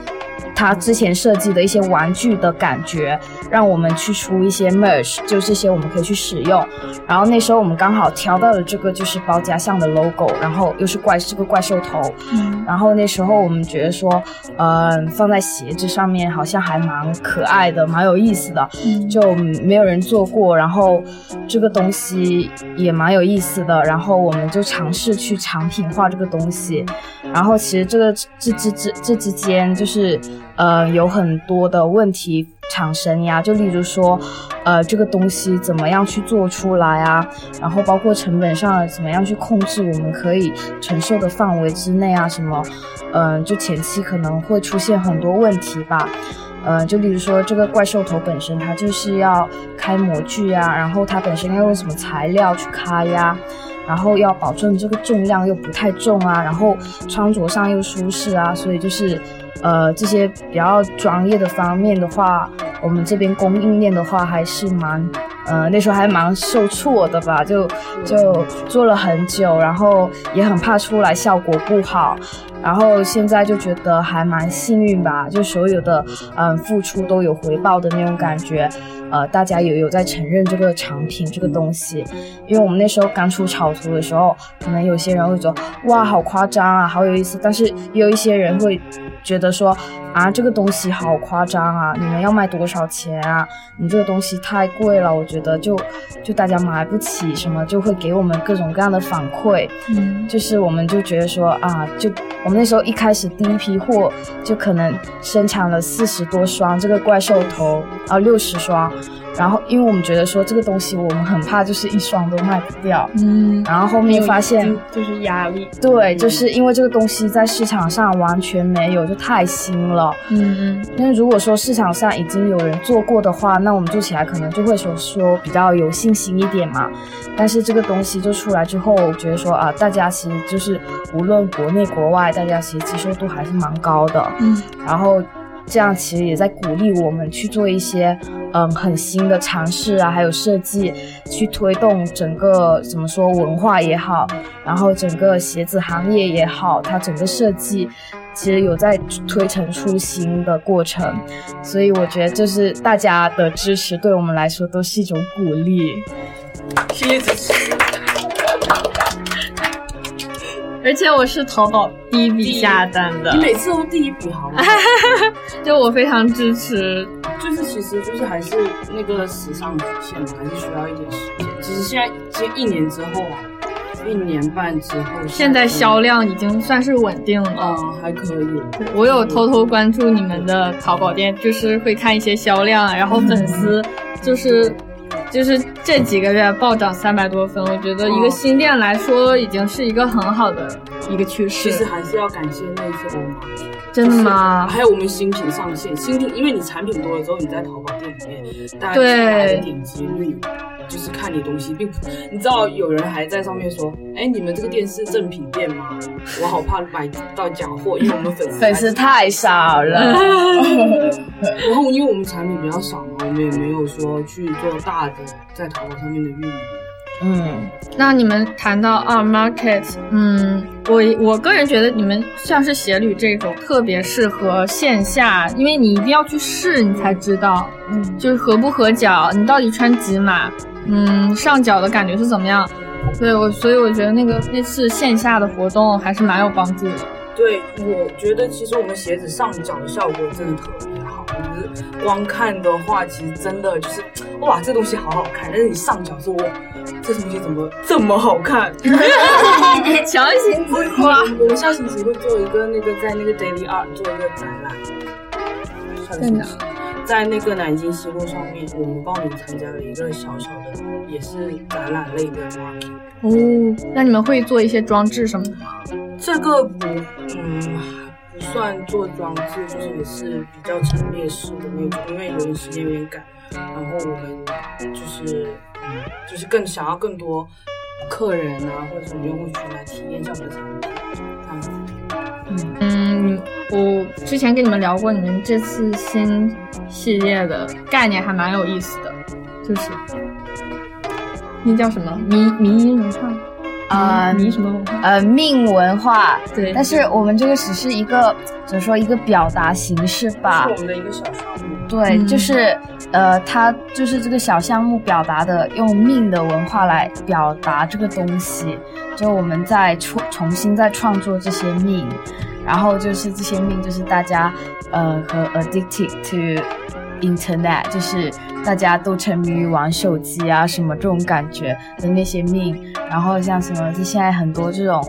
他之前设计的一些玩具的感觉，让我们去出一些 merch，就这些我们可以去使用。然后那时候我们刚好挑到了这个就是包家巷的 logo，然后又是怪是个怪兽头，嗯。然后那时候我们觉得说，嗯、放在鞋子上面好像还蛮可爱的，蛮有意思的，嗯。就没有人做过，然后这个东西也蛮有意思的，然后我们就尝试去产品化这个东西，然后其实这个这之之这之间就是呃有很多的问题产生呀，就例如说，呃这个东西怎么样去做出来啊，然后包括成本上怎么样去控制我们可以承受的范围之内啊，什么，嗯、就前期可能会出现很多问题吧。呃，就例如说这个怪兽头本身，它就是要开模具啊，然后它本身要用什么材料去开呀、然后要保证这个重量又不太重啊，然后穿着上又舒适啊，所以就是，呃，这些比较专业的方面的话，我们这边供应链的话还是蛮，呃，那时候还蛮受挫的吧，就就做了很久，然后也很怕出来效果不好，然后现在就觉得还蛮幸运吧，就所有的嗯付出都有回报的那种感觉，呃，大家也有在承认这个产品这个东西，因为我们那时候刚出草图的时候，可能有些人会说哇好夸张啊，好有意思，但是也有一些人会觉得说啊这个东西好夸张啊，你们要卖多少钱啊？你这个东西太贵了，我觉得就就大家买不起什么，就会给我们各种各样的反馈。嗯就是我们就觉得说啊，就我们那时候一开始第一批货就可能生产了四十多双这个怪兽头，啊六十双，然后因为我们觉得说这个东西我们很怕就是一双都卖不掉，嗯，然后后面发现就就是压力，对，就是因为这个东西在市场上完全没有，就太新了。嗯嗯但是如果说市场上已经有人做过的话，那我们做起来可能就会说说比较有信心一点嘛。但是这个东西就出来之后，我觉得说啊，大家其实就是无论国内国外，大家其实接受度还是蛮高的。嗯然后这样其实也在鼓励我们去做一些嗯很新的尝试啊，还有设计，去推动整个怎么说文化也好，然后整个鞋子行业也好，它整个设计。其实有在推陈出新的过程，所以我觉得就是大家的支持对我们来说都是一种鼓励。谢谢支持。而且我是淘宝第一笔下单的你，每次都第一笔好吗？就我非常支持。就是其实就是还是那个时尚曲线嘛，还是需要一点时间。其实现在其实一年之后啊，一年半之后，现在销量已经算是稳定了。嗯还可以。我有偷偷关注你们的淘宝店，就是会看一些销量，然后粉丝就是就是这几个月暴涨三百多分，我觉得一个新店来说已经是一个很好的一个趋势其实。还是要感谢那些欧玛，真的吗？还有我们新品上线，新品因为你产品多了之后，你在淘宝店里面，大家对进来的点击率就是看你东西，并不，你知道有人还在上面说，哎，你们这个店是正品店吗？我好怕买到假货，因为我们粉丝粉丝太少了，然后因为我们产品比较少嘛，我们也没有说去做大的在淘宝上面的运营。嗯，那你们谈到啊 market，嗯，我我个人觉得你们像是鞋履这种特别适合线下，因为你一定要去试，你才知道，嗯就是合不合脚，你到底穿几码，嗯，上脚的感觉是怎么样。对我，所以我觉得那个那次线下的活动还是蛮有帮助的。对，我觉得其实我们鞋子上脚的效果真的特别好，你实光看的话，其实真的就是哇，这东西好好看。但是你上脚说，哇，这东西怎么这么好看？强行自夸。我们下星期会做一个那个在那个 Daily Art 做一个展览。在哪？在那个南京西路上面，我们报名参加了一个小小的，也是展览类的 market。哦，那你们会做一些装置什么的吗？这个不，嗯，不算做装置，就是也是比较陈列式的那种，因为有点时间有点赶，然后我们就是，嗯，就是更想要更多客人啊或者什么用户群来体验一下我们的产品，这样子。嗯，我之前跟你们聊过，你们这次新系列的概念还蛮有意思的，就是那叫什么迷迷音文化啊迷什么文化？呃，命文化，对。但是我们这个只是一个怎么说一个表达形式吧。是我，们的一个小项目。对，嗯。就是呃，它就是这个小项目表达的，用命的文化来表达这个东西，就我们在重重新再创作这些命，然后就是这些命就是大家呃和 addicted to internet，就是大家都沉迷于玩手机啊什么这种感觉的那些命，然后像什么就现在很多这种。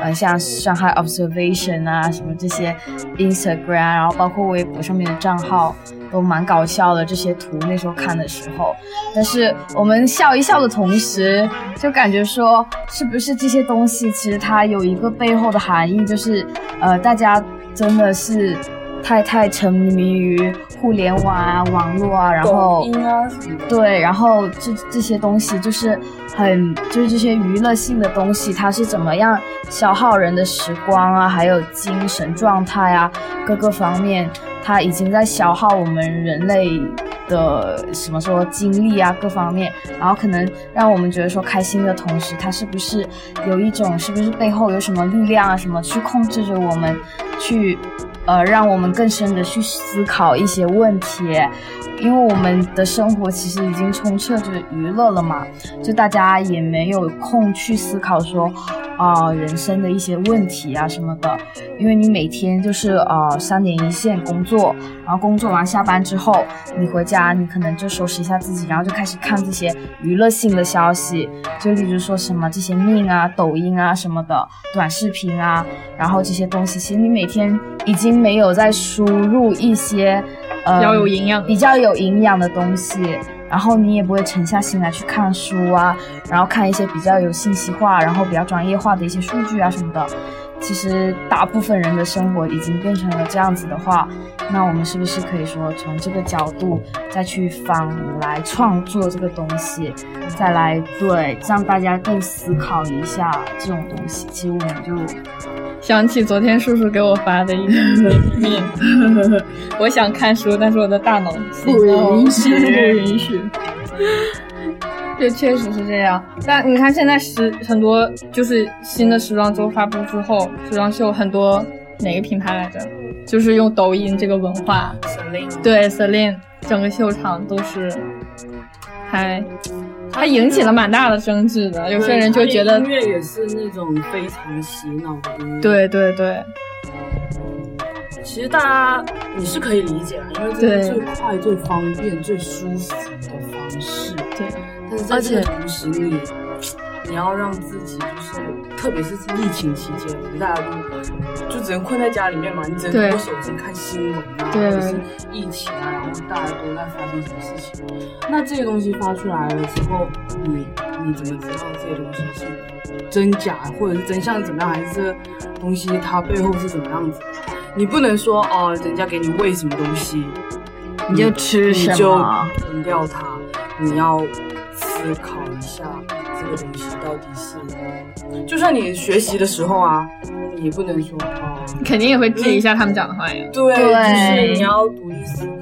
呃，像上海 observation 啊，什么这些 Instagram，然后包括微博上面的账号，都蛮搞笑的。这些图那时候看的时候，但是我们笑一笑的同时，就感觉说，是不是这些东西其实它有一个背后的含义，就是呃，大家真的是太太沉迷于互联网啊、网络啊，然后啊什么的。对，然后这这些东西就是很，就是这些娱乐性的东西，它是怎么样消耗人的时光啊，还有精神状态啊，各个方面，它已经在消耗我们人类的什么说精力啊，各方面，然后可能让我们觉得说开心的同时，它是不是有一种，是不是背后有什么力量啊，什么去控制着我们，去呃，让我们更深的去思考一些问题，因为我们的生活其实已经充斥着娱乐了嘛，就大家也没有空去思考说，啊、人生的一些问题啊什么的，因为你每天就是呃三点一线工作，然后工作完下班之后，你回家你可能就收拾一下自己，然后就开始看这些娱乐性的消息，就例如说什么这些命啊、抖音啊什么的短视频啊，然后这些东西，其实你每天已经没有在输入一些呃比较有营养比较有营养的东西，然后你也不会沉下心来去看书啊，然后看一些比较有信息化，然后比较专业化的一些数据啊什么的。其实大部分人的生活已经变成了这样子的话，那我们是不是可以说从这个角度再去反来创作这个东西，再来对让大家更思考一下这种东西？其实我们就想起昨天叔叔给我发的一个面，我想看书，但是我的大脑不允许不允许。这确实是这样，但你看现在时很多就是新的时装周发布之后，时装秀很多哪个品牌来着？就是用抖音这个文化，Celine 对 Celine 整个秀场都是还还引起了蛮大的争执的，有些人就觉得音乐也是那种非常洗脑的音乐。，对对对，其实大家你是可以理解的，因为这对是最快、最方便、最舒服的方式。对，但是在这个同时你，你要让自己就是，特别是疫情期间，大家都就只能困在家里面嘛，你只能通过手机看新闻啊，对或者是疫情啊，然后大家都在发生什么事情。那这些东西发出来了之后，你你怎么知道这些东西是真假，或者是真相怎么样，还是这个东西它背后是怎么样子？你不能说哦，人家给你喂什么东西，你就吃什你就扔。掉它，你要思考一下这个东西到底是，就算你学习的时候啊，你也不能说哦，肯定也会质疑一下他们讲的话呀。对，对就是你要独立思考。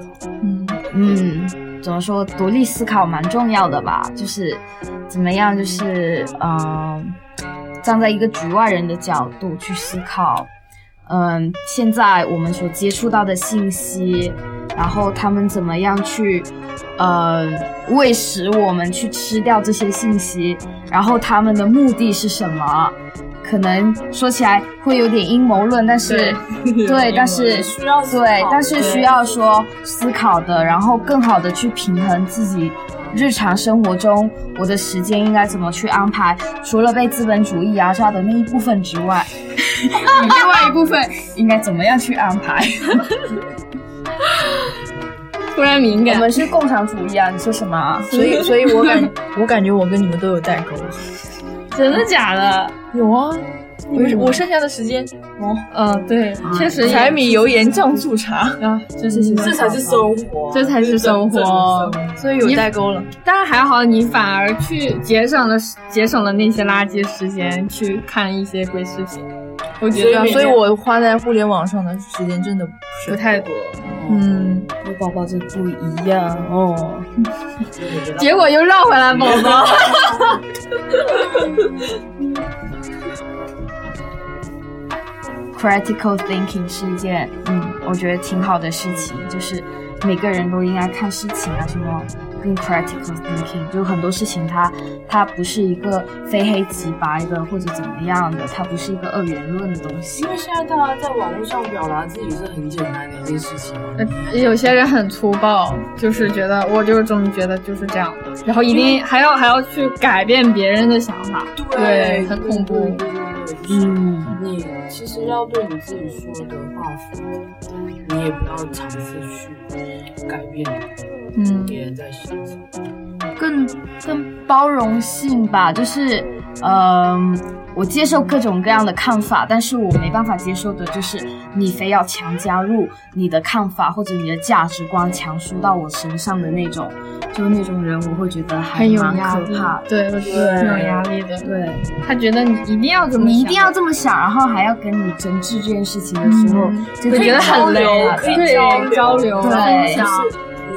嗯，嗯，怎么说？独立思考蛮重要的吧？就是怎么样，就是嗯、站在一个局外人的角度去思考，嗯，现在我们所接触到的信息，然后他们怎么样去，呃，喂食我们去吃掉这些信息，然后他们的目的是什么？可能说起来会有点阴谋论，但是对，但是需要对，但是需要说思考的，然后更好的去平衡自己日常生活中我的时间应该怎么去安排，除了被资本主义压榨的那一部分之外，另外一部分应该怎么样去安排？突然敏感我。们是共产主义啊！你说什么啊？所以，所以我感我感觉我跟你们都有代沟。真的假的？有啊，我我剩下的时间哦，嗯，对，确实柴米油盐酱醋茶，啊，这是这才是生活，这才是生活这才是生活所以有代沟了。但是还好，你反而去节省了节省了那些垃圾时间去看一些鬼视频，我觉得所以我花在互联网上的时间真的不是太多。嗯，我宝宝这不一样哦。结果又绕回来，宝宝。critical thinking 是一件，嗯，我觉得挺好的事情，就是每个人都应该看事情啊，什么更 critical thinking，就很多事情它它不是一个非黑即白的或者怎么样的，它不是一个二元论的东西因。为现在大家在网络上表达自己是很简单的一件事情，呃有些人很粗暴，就是觉得我就是这么觉得，就是这样，然后一定还要还要去改变别人的想法，对，很恐怖。对对对对，就是你其实要对你自己说的话说，你也不要尝试去改变嗯。更更包容性吧，就是，嗯、我接受各种各样的看法，但是我没办法接受的就是你非要强加入你的看法或者你的价值观强输到我身上的那种，就是那种人，我会觉得还蛮可怕。对，我觉得挺有压力的。对，他觉得你一定要这么想，你一定要这么想，然后还要跟你争执这件事情的时候，嗯真的会觉得很累可以对交流对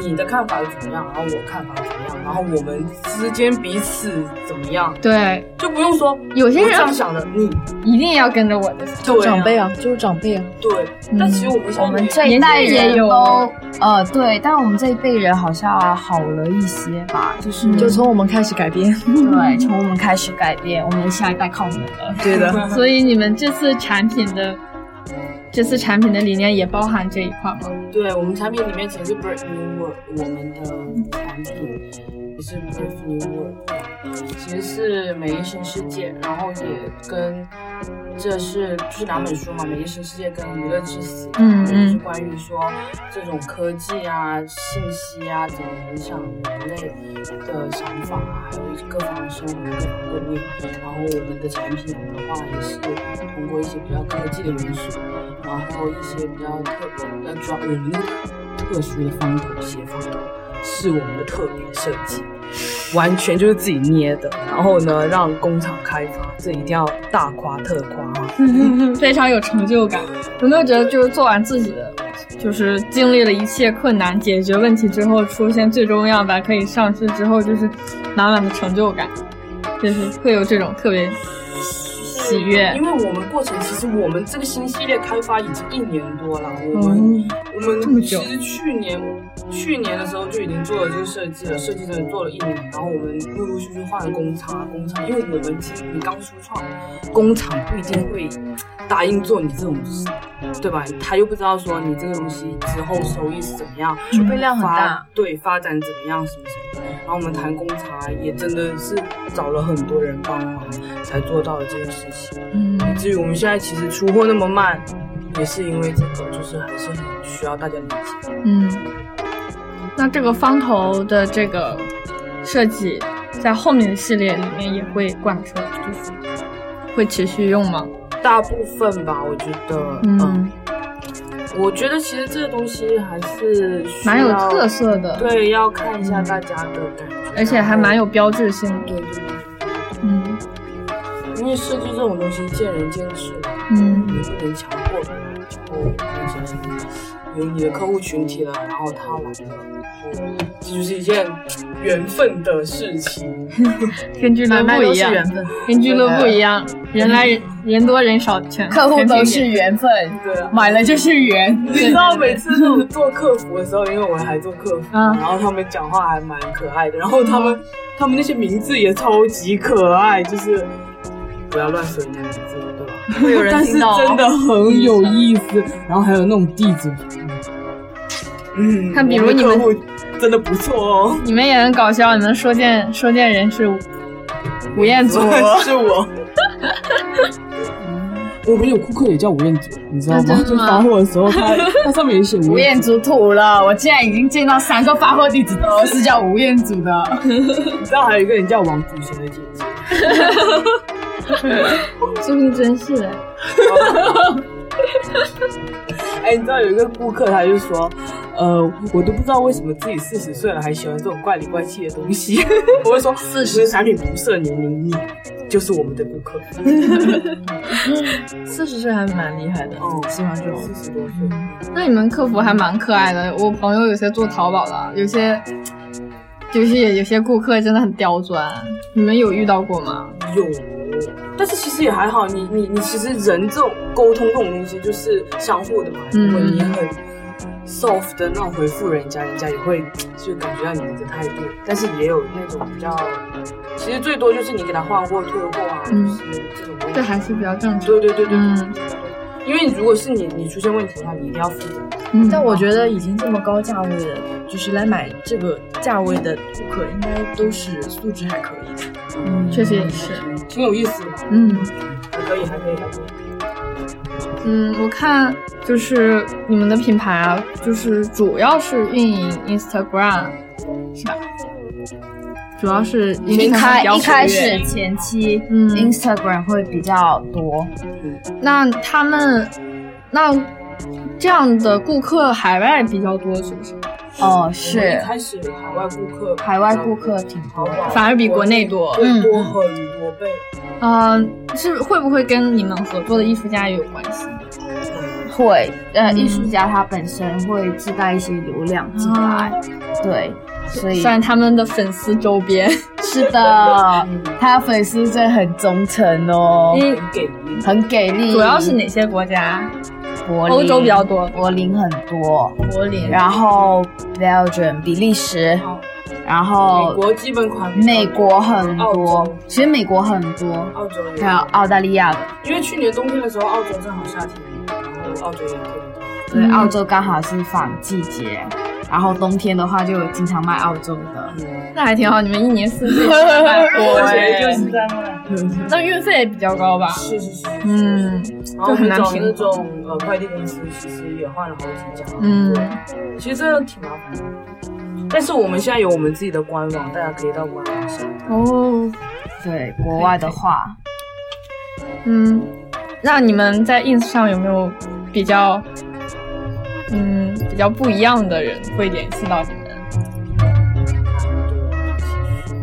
你的看法是怎么样，然后我看法怎么样，然后我们之间彼此怎么样，对，就不用说有些人我这样想的，你一定要跟着我的长辈啊，就是长辈啊。对，但其实我们现在我们这一代人都，呃，对，但我们这一辈人好像好了一些吧，就是就从我们开始改变。对，从我们开始改变，我们下一代靠你们了。对的，所以你们这次产品的这次产品的理念也包含这一块吗？对我们产品里面其实是 Brave New World，我们的产品也是 Brave New World，其实是美丽新世界，然后也跟这是就是两本书嘛，美丽新世界跟娱乐至死，嗯就是嗯关于说这种科技啊、信息啊怎么影响人类的想法啊，还有各方生活各方各面。然后我们的产品的话，也是通过一些比较科技的元素，然后一些比较特别，呃，主要我们的特殊的方头斜方头是我们的特别设计，完全就是自己捏的。然后呢，让工厂开发，这一定要大夸特夸！非常有成就感。有没有觉得就是做完自己的，就是经历了一切困难，解决问题之后，出现最终样板可以上市之后，就是满满的成就感，就是会有这种特别喜悦因。为我们过程其实我们这个新系列开发已经一年多了，我们、嗯，我们其实去年去年的时候就已经做了这个设计了，设计真的做了一年，然后我们陆陆续续换了工厂，工厂，因为我们其实你刚初创，工厂不一定会答应做你这种事，对吧？他又不知道说你这个东西之后收益是怎么样，储备量很大。对发展怎么样什么什么。然后我们谈工厂也真的是找了很多人帮忙才做到了这件事情。嗯，以至于我们现在其实出货那么慢，也是因为这个，就是还是很需要大家理解。嗯，那这个方头的这个设计，在后面的系列里面也会贯彻，就是会持续用吗？大部分吧，我觉得，嗯，我觉得其实这个东西还是蛮有特色的，对，要看一下大家的感觉，而且还蛮有标志性的。对对对，嗯因为设计这种东西见仁见智，嗯你不能强迫别人，就变成有你的客户群体了，然后他来了，这就是一件缘分的事情。跟俱乐部一样，缘分。跟俱乐部一样，人来人人多人少全客户都是缘分，对啊。买了就是缘。你知道每次那种做客服的时候，因为我还做客服，嗯然后他们讲话还蛮可爱的，然后他们、他们那些名字也超级可爱，就是不要乱说人家名字，对吧？会有人但是听到哦真的很有意思，然后还有那种地址，嗯，看比如你们真的不错哦，你们也很搞笑，你们收件收件人是吴彦祖，是我。我们有顾客也叫吴彦祖，你知道吗？就发货的时候，他他上面也写吴彦祖，祖土了，我竟然已经见到三个发货地址都是叫吴彦祖的。你知道还有一个人叫王祖贤的姐姐，说不定真是哎。哎，你知道有一个顾客，他就说，呃，我都不知道为什么自己四十岁了还喜欢这种怪里怪气的东西。我会说，四十产品不设年龄，你就是我们的顾客。四十岁还蛮厉害的，哦喜欢这种。四十多岁，那你们客服还蛮可爱的。我朋友有些做淘宝的，有些就是有些顾客真的很刁钻。你们有遇到过吗？有，但是其实也还好。你你你，其实人这种沟通这种东西就是相互的嘛。嗯如果你很 soft 的那种回复人家，人家也会就感觉到你的态度。但是也有那种比较，其实最多就是你给他换货、退货啊，嗯就是这种东西。这还是比较正常。对对对对，嗯因为如果是你你出现问题的话，你一定要负责。嗯，但我觉得已经这么高价位的，就是来买这个价位的顾客，应该都是素质还可以的。嗯确实也是。挺有意思的？嗯还可以，还可以，还可以。嗯，我看就是你们的品牌啊，就是主要是运营 Instagram，是吧？主要是一 Instagram 开一开始前期，嗯，Instagram 会比较多。那他们那这样的顾客海外比较多，是不是？哦，是一开始海外顾客，海外顾客挺多的。反而比国内多多很多倍。嗯、是会不会跟你们合作的艺术家也有关系？会，呃，嗯艺术家他本身会自带一些流量进来，对，所以算他们的粉丝周边。是的，他的粉丝真的很忠诚哦，因很给力。很给力。主要是哪些国家？柏林欧洲比较多柏林很多，柏林，然后 Belgium 比利时，然后美国基本款，美国很多，其实美国很多，澳洲也还有澳大利亚的，因为去年冬天的时候，澳洲正好夏天，然后澳洲也特别多。对，嗯澳洲刚好是反季节，然后冬天的话就经常卖澳洲的。那还挺好，你们一年四季。都在卖货我哎就是在卖，那运费也比较高吧？是是是，嗯，然后就很难平衡。种呃快递公司其实也换了好几家，嗯，其实真的挺麻烦的。但是我们现在有我们自己的官网，大家可以到官网上。哦，对，国外的话，嗯，那你们在 ins 上有没有比较，嗯，比较不一样的人会联系到你们？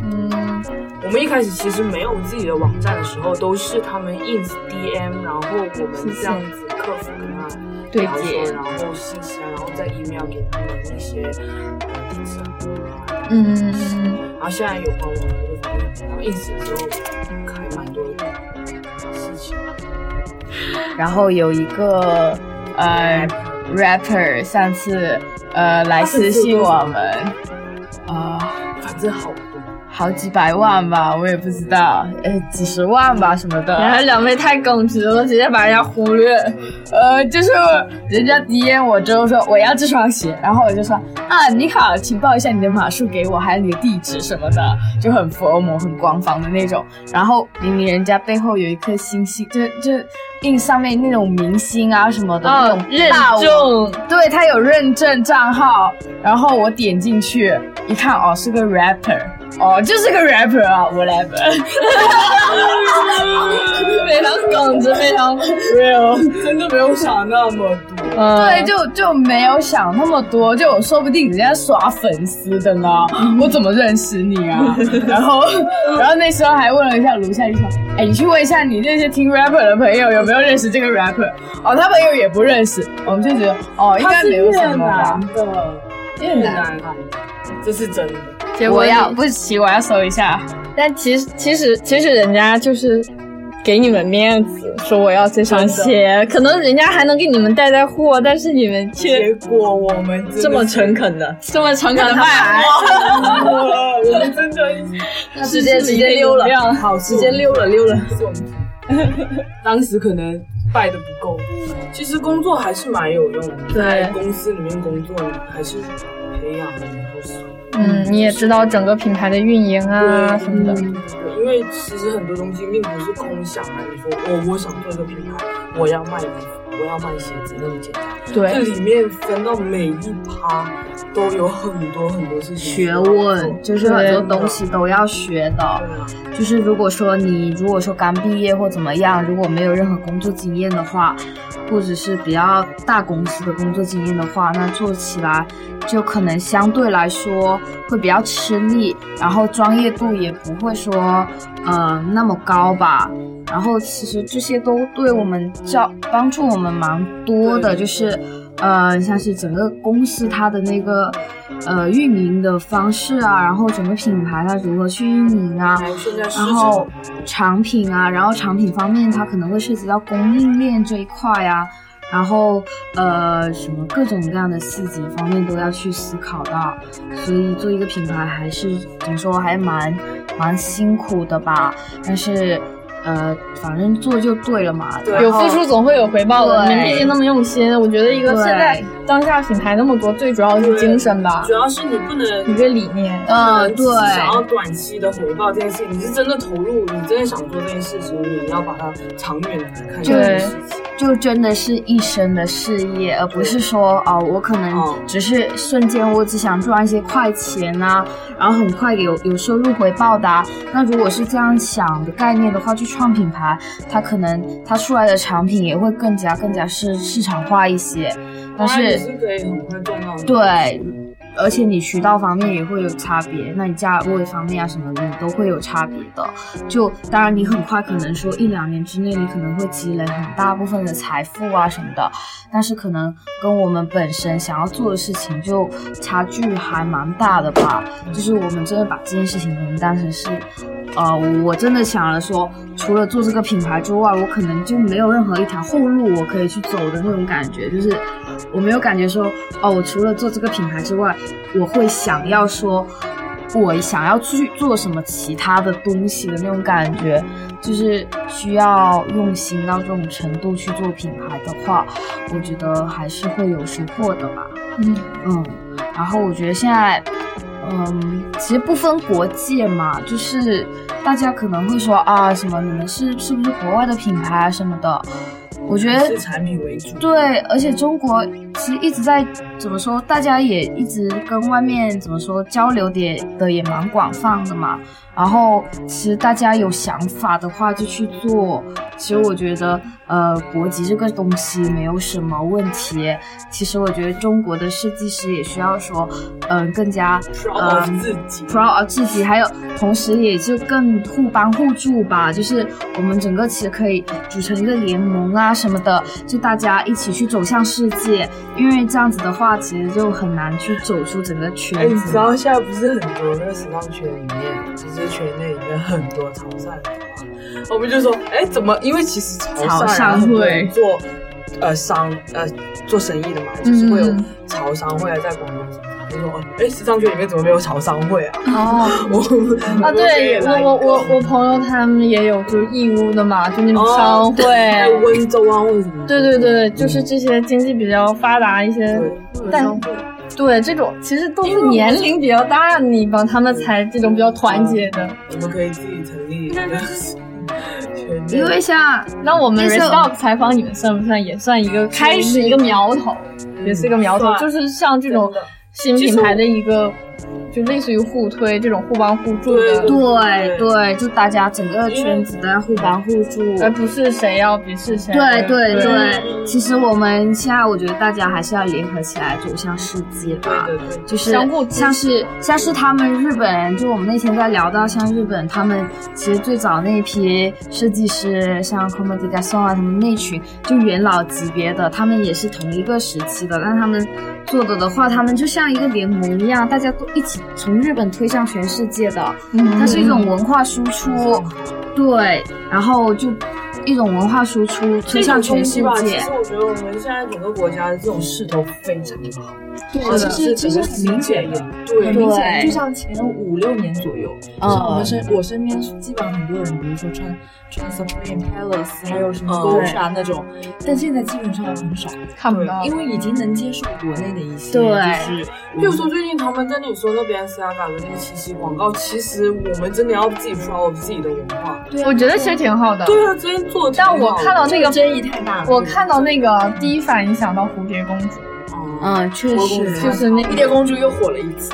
嗯，我们一开始其实没有自己的网站的时候，都是他们 ins DM，然后我们这样子客服跟他对聊接然后信息啊，然后再 email 给他们一些呃地址啊，嗯，然后现在有官网然后 ins 的时候还蛮多的事情。然后有一个呃 rapper 上次呃来私信我们，啊、反正好多，好几百万吧，我也不知道，呃几十万吧什么的。然后两位太耿直了，直接把人家忽略。呃，就是人家 DM 我之后说我要这双鞋，然后我就说啊你好，请报一下你的码数给我，还有你的地址什么的，就很佛魔、很官方的那种。然后明明人家背后有一颗星星，就就印上面那种明星啊什么的、那种，大王证，对他有认证账号，然后我点进去一看，哦是个 rapper，哦就是个 rapper 啊，whatever。非常耿直，非常 real。真的没有想那么多。嗯，对，就就没有想那么多，就说不定人家刷粉丝的呢，我怎么认识你啊？然后，然后那时候还问了一下卢夏，就说，哎，你去问一下你那些听 rapper 的朋友有没有认识这个 rapper？哦，他朋友也不认识，我们就觉得，哦，应该没有什么吧。的，越南，这是真的。结果我要不起，我要搜一下。但其实其实其实人家就是给你们面子，说我要这双鞋，可能人家还能给你们带带货，但是你们却结果我们这么诚恳的，这么诚恳的卖，哇，我们真的 直接直接溜了，好，直接溜了溜了。当时可能拜的不够。其实工作还是蛮有用的，在公司里面工作，还是培养了以后是。嗯，你也知道整个品牌的运营啊什么的。对，因为其实很多东西并不是空想的。你说我我想做一个品牌，我要卖衣服，我要卖鞋子那么简单。对，这里面分到每一趴都有很多很多事情。学问就是很多东西都要学的。就是如果说你如果说刚毕业或怎么样，如果没有任何工作经验的话，或者是比较大公司的工作经验的话，那做起来。就可能相对来说会比较吃力，然后专业度也不会说，呃，那么高吧。然后其实这些都对我们教帮助我们蛮多的，就是，呃，像是整个公司它的那个，呃，运营的方式啊，然后整个品牌它如何去运营啊，然后产品啊，然后产品方面它可能会涉及到供应链这一块啊。然后，呃，什么各种各样的细节方面都要去思考到，所以做一个品牌还是怎么说，还蛮蛮辛苦的吧。但是，呃，反正做就对了嘛。有付出总会有回报的。你毕竟那么用心，我觉得一个现在当下品牌那么多，最主要的是精神吧。主要是你不能一个理念。嗯，对。想要短期的回报这件事情，你是真的投入，你真的想做这件事情，你要把它长远的看这件事情。就真的是一生的事业，而不是说哦，我可能只是瞬间，我只想赚一些快钱啊，然后很快有有收入回报的。那如果是这样想的概念的话，去创品牌，它可能它出来的产品也会更加更加是市场化一些。但是是可以很快赚到。对。而且你渠道方面也会有差别，那你价位方面啊什么的你都会有差别的。就当然你很快可能说一两年之内你可能会积累很大部分的财富啊什么的，但是可能跟我们本身想要做的事情就差距还蛮大的吧。就是我们真的把这件事情可能当成是，呃，我真的想了说，除了做这个品牌之外，我可能就没有任何一条后路我可以去走的那种感觉，就是我没有感觉说，哦，我除了做这个品牌之外。我会想要说，我想要去做什么其他的东西的那种感觉，就是需要用心到这种程度去做品牌的话，我觉得还是会有收获的吧。嗯嗯，然后我觉得现在，嗯，其实不分国界嘛，就是大家可能会说啊，什么你们是是不是国外的品牌啊什么的。我觉得产品为主，对，而且中国其实一直在怎么说，大家也一直跟外面怎么说交流的的也蛮广泛的嘛。然后其实大家有想法的话就去做。其实我觉得，呃，国籍这个东西没有什么问题。其实我觉得中国的设计师也需要说，嗯，更加 proud of 自己，proud of 自己，还有同时也就更互帮互助吧。就是我们整个其实可以组成一个联盟啊什么的，就大家一起去走向世界。因为这样子的话，其实就很难去走出整个圈子。你知道现在不是很多那个时尚圈里面，其实。圈内里面很多潮汕人嘛，我们就说，哎，怎么？因为其实潮汕会做，呃，商呃做生意的嘛，就是会有潮商会来在广东。就说，哎，时尚圈里面怎么没有潮商会啊？哦，我啊，对我我我我朋友他们也有，就是义乌的嘛，就那种商会，温州啊或者什么。对对对，就是这些经济比较发达一些，但。对，这种其实都是年龄比较大，你帮他们才这种比较团结的。我们可以自己成立一个。因为像那我们 restock 采访你们算不算也算一个开始一个苗头，也是一个苗头，就是像这种新品牌的一个。就类似于互推这种互帮互助的，对对，就大家整个圈子都要互帮互助，而不是谁要鄙视谁。对对对，其实我们现在我觉得大家还是要联合起来走向世界吧，对对就是像是像是他们日本，就我们那天在聊到像日本，他们其实最早那一批设计师，像 k o m o d i g a s o n 啊，他们那群就元老级别的，他们也是同一个时期的，但他们做的的话，他们就像一个联盟一样，大家都一起。从日本推向全世界的，它是一种文化输出，对，然后就一种文化输出，推向全世吧，界。其实。我觉得我们现在整个国家的这种势头非常的好，对而且其实其实很明显的，对很明显，对。就像前五六年左右，我们身我身边基本上很多人，比如说穿穿 Supreme Palace，还有什么嗯 Gosha 那种，但现在基本上很少，看不到，因为已经能接受国内的一些，对就是比如说最近他们在那里说那边 C R 嘎的那个七夕广告，其实我们真的要自己 proud 自己的文化。对啊我觉得其实挺好的。对啊，之前但我看到那个这个争议太大了，我看到那个第一反应想到蝴蝶公主，嗯，嗯，确实，就是那蝴蝶公主又火了一次，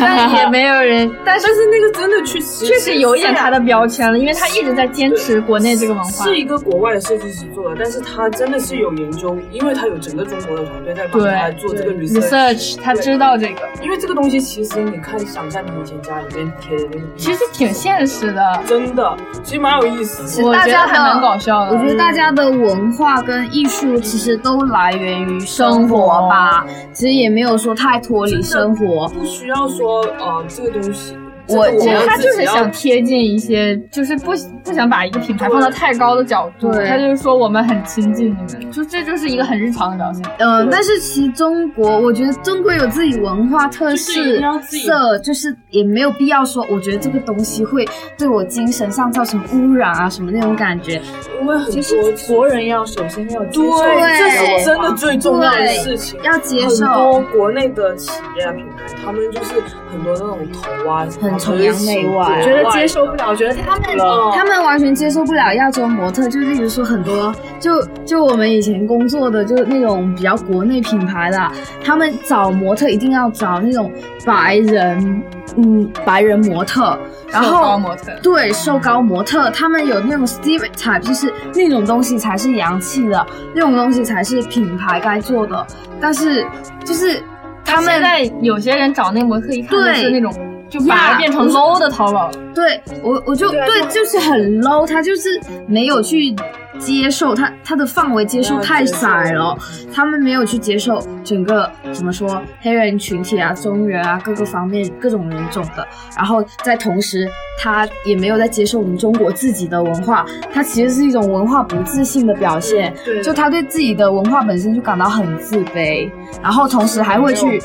但也没有人，但是但是那个真的确实确实有一点他的标签了，因为他一直在坚持国内这个文化。是一个国外的设计师做的，但是他真的是有研究，因为他有整个中国的团队在帮他做这个 research，他知道这个，因为这个东西其实你看，想象你以前家里面贴的那个，其实挺现实的，真的，其实蛮有意思的。我觉得大家还蛮搞笑的。我觉得大家的文化跟艺术其实都来源于生活吧，其实也没有说太脱离生活。不需要说呃这个东西，我这个们其实他就是想贴近一些，就是不不想把一个品牌放到太高的角度，对他就是说我们很亲近你们，就这就是一个很日常的表现。嗯、对但是其实中国，我觉得中国有自己文化特就是一色定要自己色，就是也没有必要说，我觉得这个东西会对我精神上造成污染啊什么那种感觉。因为很其实多国人要首先要接受对，这是真的最重要的事情。要接受很受多国内的企业啊品牌，他们就是很多那种头啊，很崇洋媚外觉得接受不了，觉得他们了。他们完全接受不了亚洲模特，就例如说很多，就就我们以前工作的，就那种比较国内品牌的，他们找模特一定要找那种白人，嗯，白人模特，然瘦高后模特，对瘦高模特，他们有那种 stereotype，就是那种东西才是洋气的，那种东西才是品牌该做的，但是就是他们现在有些人找那模特一看就是那种，就反而变成 low 的淘宝了。对我，我就对就是很 low，他就是没有去接受他他的范围接受太窄了，他们没有去接受整个怎么说黑人群体啊、中原啊各个方面各种人种的，然后在同时他也没有在接受我们中国自己的文化，他其实是一种文化不自信的表现，对。就他对自己的文化本身就感到很自卑，然后同时还会去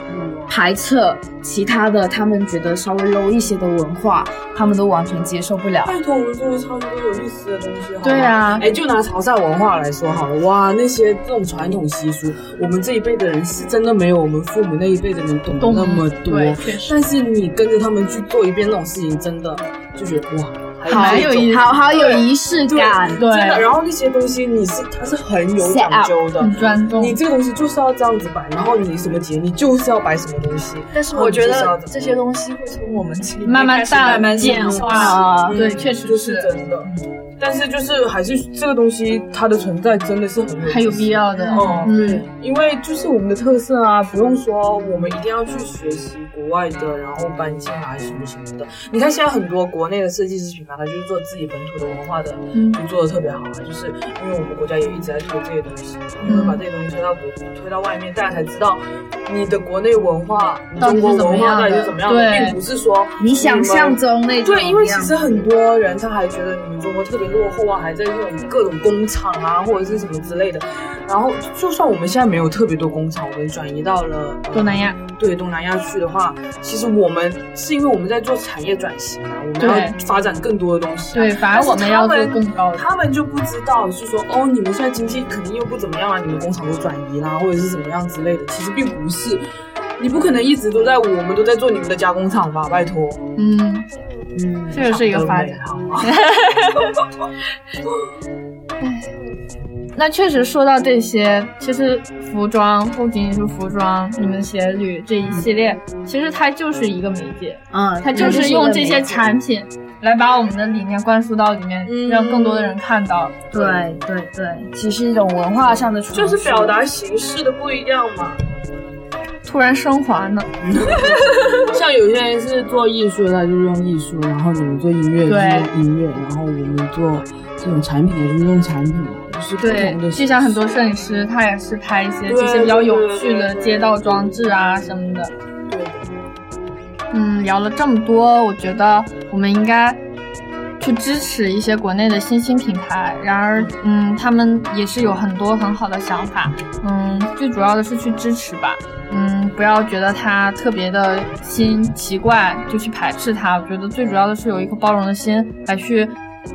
排斥其他的他们觉得稍微 low 一些的文化，他们都完全接受不了。拜托，我们中国超级多有意思的东西，对啊哎，就拿潮汕文化来说好了，哇，那些这种传统习俗，我们这一辈的人是真的没有我们父母那一辈的人懂那么多。但是你跟着他们去做一遍那种事情，真的就觉得哇，还好有好好有仪式感，对。然后那些东西你是它是很有讲究的很，专注，你这个东西就是要这样子摆，然后你什么节你就是要摆什么东西。但是我觉得这些东西会从我们慢慢慢淡慢变化对确实就是是真的。但是就是还是这个东西它的存在真的是很很有必要的。哦嗯，因为就是我们的特色啊，不用说我们一定要去学习国外的，然后搬进来什么什么的。你看现在很多国内的设计师品牌，它就是做自己本土的文化的，嗯就做的特别好啊。就是因为我们国家也一直在推这些东西，因为把这些东西推到国推到外面，大家才知道你的国内文化、你中国文化到底是怎么样并不是说你想象中那种对，因为其实很多人他还觉得你们中国特别落后啊，还在这种各种工厂啊或者是什么之类的。然后，就算我们现在没有特别多工厂，我们转移到了、呃东南亚，对东南亚去的话，其实我们是因为我们在做产业转型啊，我们要发展更多的东西、啊。对，反而我们要做更高的。他们就不知道，是说哦，你们现在经济肯定又不怎么样啊，你们工厂都转移啦，或者是怎么样之类的。其实并不是，你不可能一直都在，我们都在做你们的加工厂吧？拜托，嗯，嗯，这个是一个发展好。那确实说到这些，其实服装不仅仅是服装，你们鞋履这一系列，其实它就是一个媒介，嗯，它就是用这些产品来把我们的理念灌输到里面，嗯让更多的人看到。对对对，其实一种文化上的传就是表达形式的不一样嘛。突然升华呢，像有些人是做艺术的，他就是用艺术；然后你们做音乐就是用音乐；然后我们做这种产品也就是用产品，就是不对同的，就像很多摄影师，他也是拍一些对这些比较有趣的街道装置啊什么的。对的。嗯，聊了这么多，我觉得我们应该去支持一些国内的新兴品牌。然而，嗯，他们也是有很多很好的想法。嗯，最主要的是去支持吧。嗯，不要觉得它特别的新奇怪就去排斥它。我觉得最主要的是有一颗包容的心来去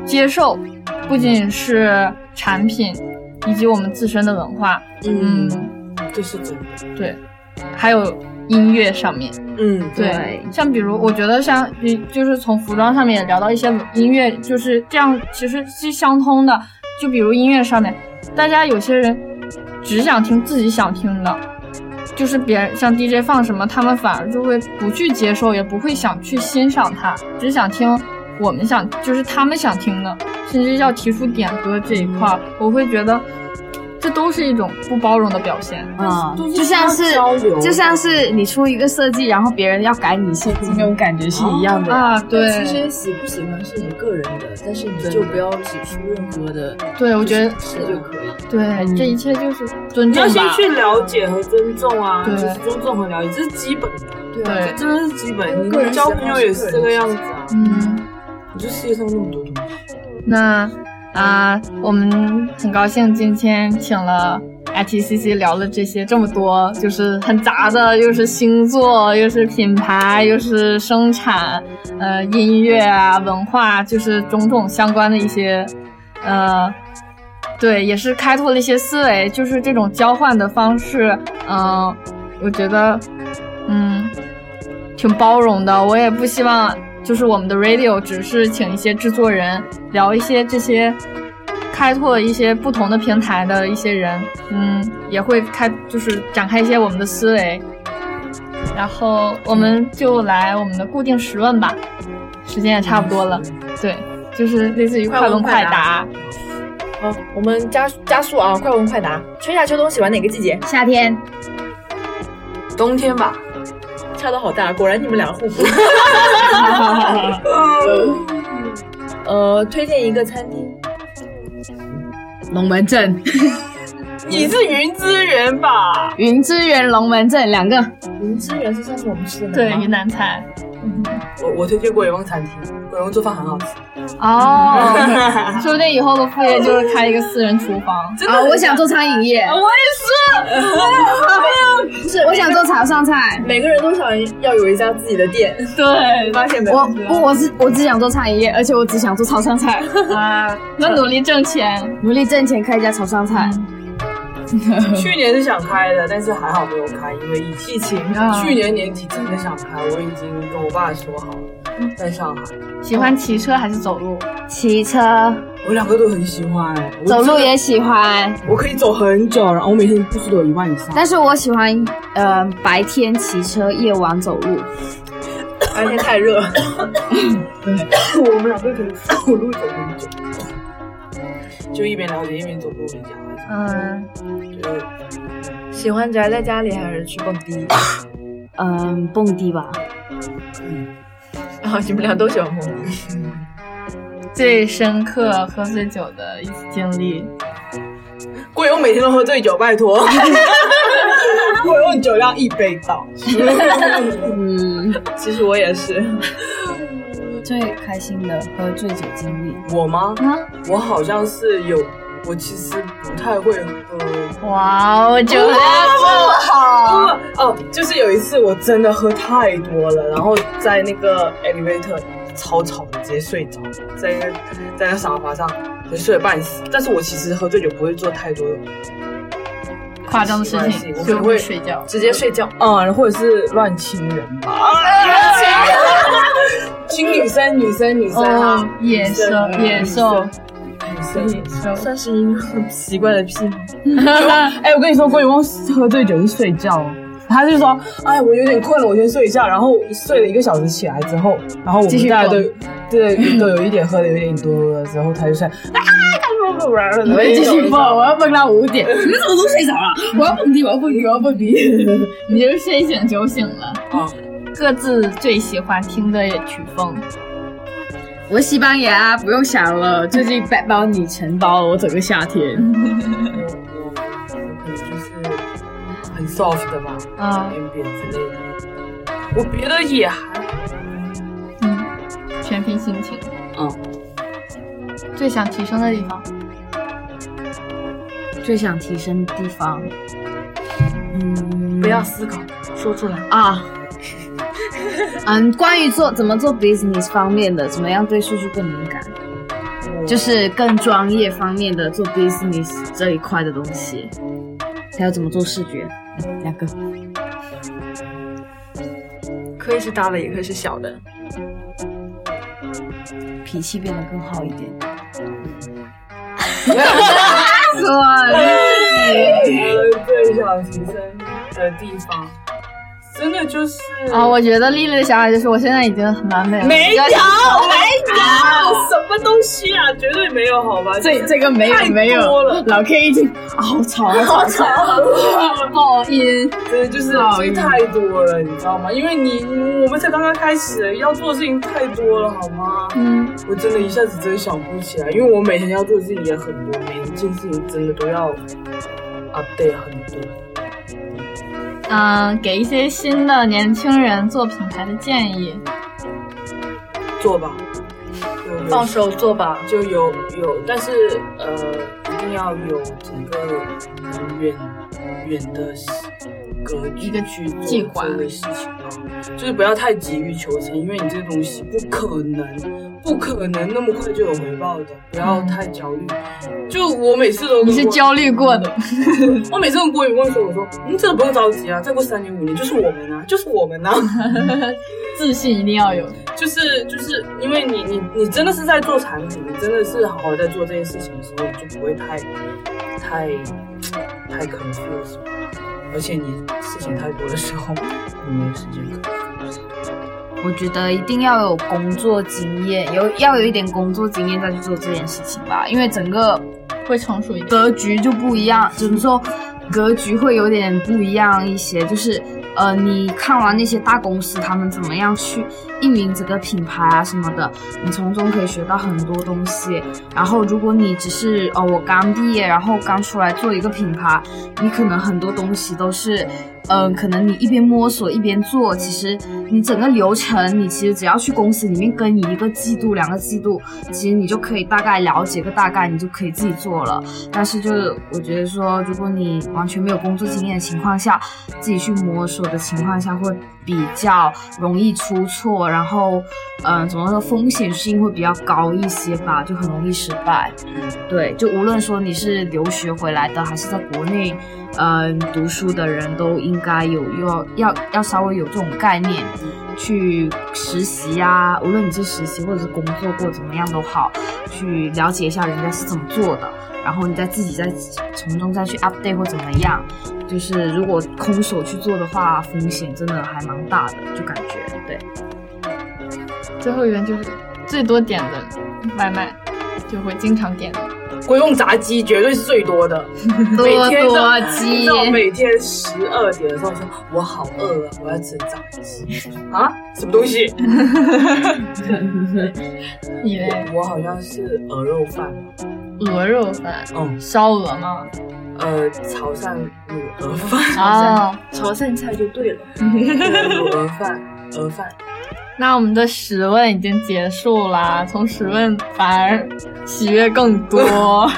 接受，不仅是产品，以及我们自身的文化。嗯，这是真的。对，还有音乐上面。嗯，对，像比如，我觉得像，就是从服装上面聊到一些音乐，就是这样，其实是相通的。就比如音乐上面，大家有些人只想听自己想听的。就是别人像 DJ 放什么，他们反而就会不去接受，也不会想去欣赏它，只想听我们想，就是他们想听的，甚至要提出点歌这一块，我会觉得。这都是一种不包容的表现啊，就像是就像是你出一个设计，然后别人要改你设计那种感觉是一样的啊。对，其实喜不喜欢是你个人的，但是你就不要指出任何的。对，我觉得是就可以。对，这一切就是尊重要先去了解和尊重啊，就是尊重和了解，这是基本的。对，真的是基本。你交朋友也是这个样子啊。嗯，你这世界上那么多东西。那。啊，我们很高兴今天请了 ITCC 聊了这些这么多，就是很杂的，又是星座，又是品牌，又是生产，呃，音乐啊，文化，就是种种相关的一些，呃，对，也是开拓了一些思维，就是这种交换的方式，嗯，我觉得，嗯，挺包容的，我也不希望。就是我们的 radio 只是请一些制作人聊一些这些，开拓一些不同的平台的一些人，嗯，也会开就是展开一些我们的思维，然后我们就来我们的固定时问吧，时间也差不多了，对，就是类似于快问快答。好，我们加加速啊，快问快答。春夏秋冬喜欢哪个季节？夏天。冬天吧。差的好大，果然你们俩互补。呃，推荐一个餐厅。龙门阵。你是云之源吧？云之源、龙门阵两个。云之源是上次我们吃的对，云南菜。我我推荐过永旺餐厅，过永旺做饭很好吃。哦，说不定以后的副业就是开一个私人厨房啊！我想做餐饮业，我也是。不 是，我想做潮汕菜。每个人都想要有一家自己的店。对，发现没有？我不，我是我只想做餐饮业，而且我只想做潮汕菜啊！那努力挣钱，努力挣钱，开一家潮汕菜。去年是想开的，但是还好没有开，因为疫疫情。去年年底真的想开，我已经跟我爸说好了。在上海，喜欢骑车还是走路？骑车，我两个都很喜欢。走路也喜欢，我可以走很久，然后我每天步数都有一万以上。但是我喜欢，呃，白天骑车，夜晚走路。白天太热。我们两个可以走路走很久，就一边了解一边走路，这样。嗯。喜欢宅在家里还是去蹦迪？嗯，蹦迪吧。嗯。然后你们俩都喜欢蹦迪。最深刻喝醉酒的一次经历。桂勇每天都喝醉酒，拜托。桂勇酒量一杯倒。嗯，其实我也是。最开心的喝醉酒经历。我吗？啊，我好像是有。我其实不太会喝。哇，我酒量不好。哦，就是有一次我真的喝太多了，然后在那个 elevator 超吵的，直接睡着，在那在那沙发上就睡了半死。但是我其实喝醉酒不会做太多夸张的事情，我就会睡觉，直接睡觉。嗯，或者是乱亲人吧。亲女生，女生，女生啊，野兽，野兽。算是一个很奇怪的癖好。哎，我跟你说，郭宇光喝醉酒是睡觉，他就说，哎，我有点困了，我先睡一下。然后睡了一个小时起来之后，然后我们大家都对都有一点喝的有点多了之后，他就说。啊，不不不，我要继续蹦，我要蹦到五点。你们怎么都睡着了？我要蹦迪，我要蹦迪，我要蹦迪。你就是睡醒酒醒了。啊，各自最喜欢听的曲风。我西班牙不用想了，最近背包你承包了我整个夏天。我我我可能就是很 soft 的吧，啊，点点之类的。我别的也还，嗯，全凭心情。嗯，最想提升的地方，最想提升的地方，嗯，不要思考，说出来。啊。嗯，关于做怎么做 business 方面的，怎么样对数据更敏感，就是更专业方面的做 business 这一块的东西，还有怎么做视觉，两个。可以是大的，也可以是小的。脾气变得更好一点。我最想提升的地方，真的就是啊，我觉得丽丽的想法就是，我现在已经很完美了。没有，没有，啊什么东西啊，绝对没有，好吧？这这个没有太没有多了，老 K 已经啊好吵好吵，爆音。真的就是这太多了，你知道吗？因为你我们才刚刚开始，要做的事情太多了，好吗？嗯，我真的一下子真的想不起来，因为我每天要做的事情也很多，每一件事情真的都要 update 很多。嗯，给一些新的年轻人做品牌的建议。做吧，放手做吧。就有有，但是呃，一定要有整个很远远的格局一个去做计划这个事情啊，就是不要太急于求成，因为你这个东西不可能不可能那么快就有回报的，不要太焦虑。就我每次都你是焦虑过的，我每次跟郭宇问说，我说你真的不用着急啊，再过三年五年就是我们啊，就是我们啊。自信一定要有。就是就是因为你你你真的是在做产品，你真的是好好在做这件事情的时候，你就不会太太太 confuse，而且你事情太多的时候，你没有时间 confuse。我觉得一定要有工作经验，有要有一点工作经验再去做这件事情吧，因为整个会成熟一点。格局就不一样，只能说？格局会有点不一样一些，就是呃，你看完那些大公司他们怎么样去运营这个品牌啊什么的，你从中可以学到很多东西。然后如果你只是哦，我刚毕业，然后刚出来做一个品牌，你可能很多东西都是。嗯，可能你一边摸索一边做，其实你整个流程，你其实只要去公司里面跟你一个季度、两个季度，其实你就可以大概了解个大概，你就可以自己做了。但是就是我觉得说，如果你完全没有工作经验的情况下，自己去摸索的情况下，会比较容易出错，然后嗯，怎么说风险性会比较高一些吧，就很容易失败。对，就无论说你是留学回来的，还是在国内。嗯，读书的人都应该有要要要稍微有这种概念，去实习呀、无论你是实习或者是工作过怎么样都好，去了解一下人家是怎么做的，然后你再自己再从中再去 update 或怎么样。就是如果空手去做的话，风险真的还蛮大的，就感觉对。最后一遍就是最多点的外卖，就会经常点的。归用炸鸡绝对是最多的，多 每天鸡到每天十二点的时候说，我好饿啊，我要吃炸鸡啊，什么东西？你嘞？我好像是鹅肉饭，鹅肉饭，嗯，烧鹅吗？呃，潮汕卤鹅饭，哦，潮汕菜就对了。卤鹅饭，鹅饭。那我们的十问已经结束啦，从十问反而喜悦更多。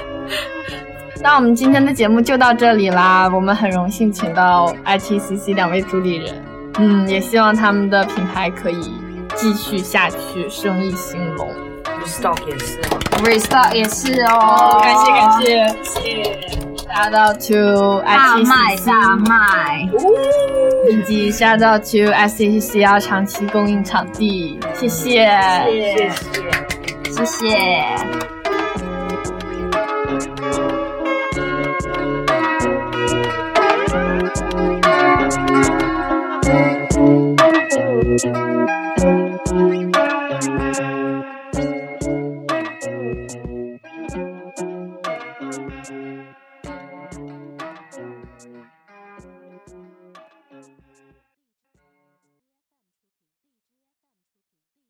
那我们今天的节目就到这里啦，我们很荣幸请到 ITCC 两位主理人，嗯，也希望他们的品牌可以继续下去，生意兴隆。Stock 也是哦，restock 也是哦，感谢感谢，谢谢。Shout out to 大麦大麦，以及 Shout out to S C C R 长期供应场地，谢谢谢谢谢谢。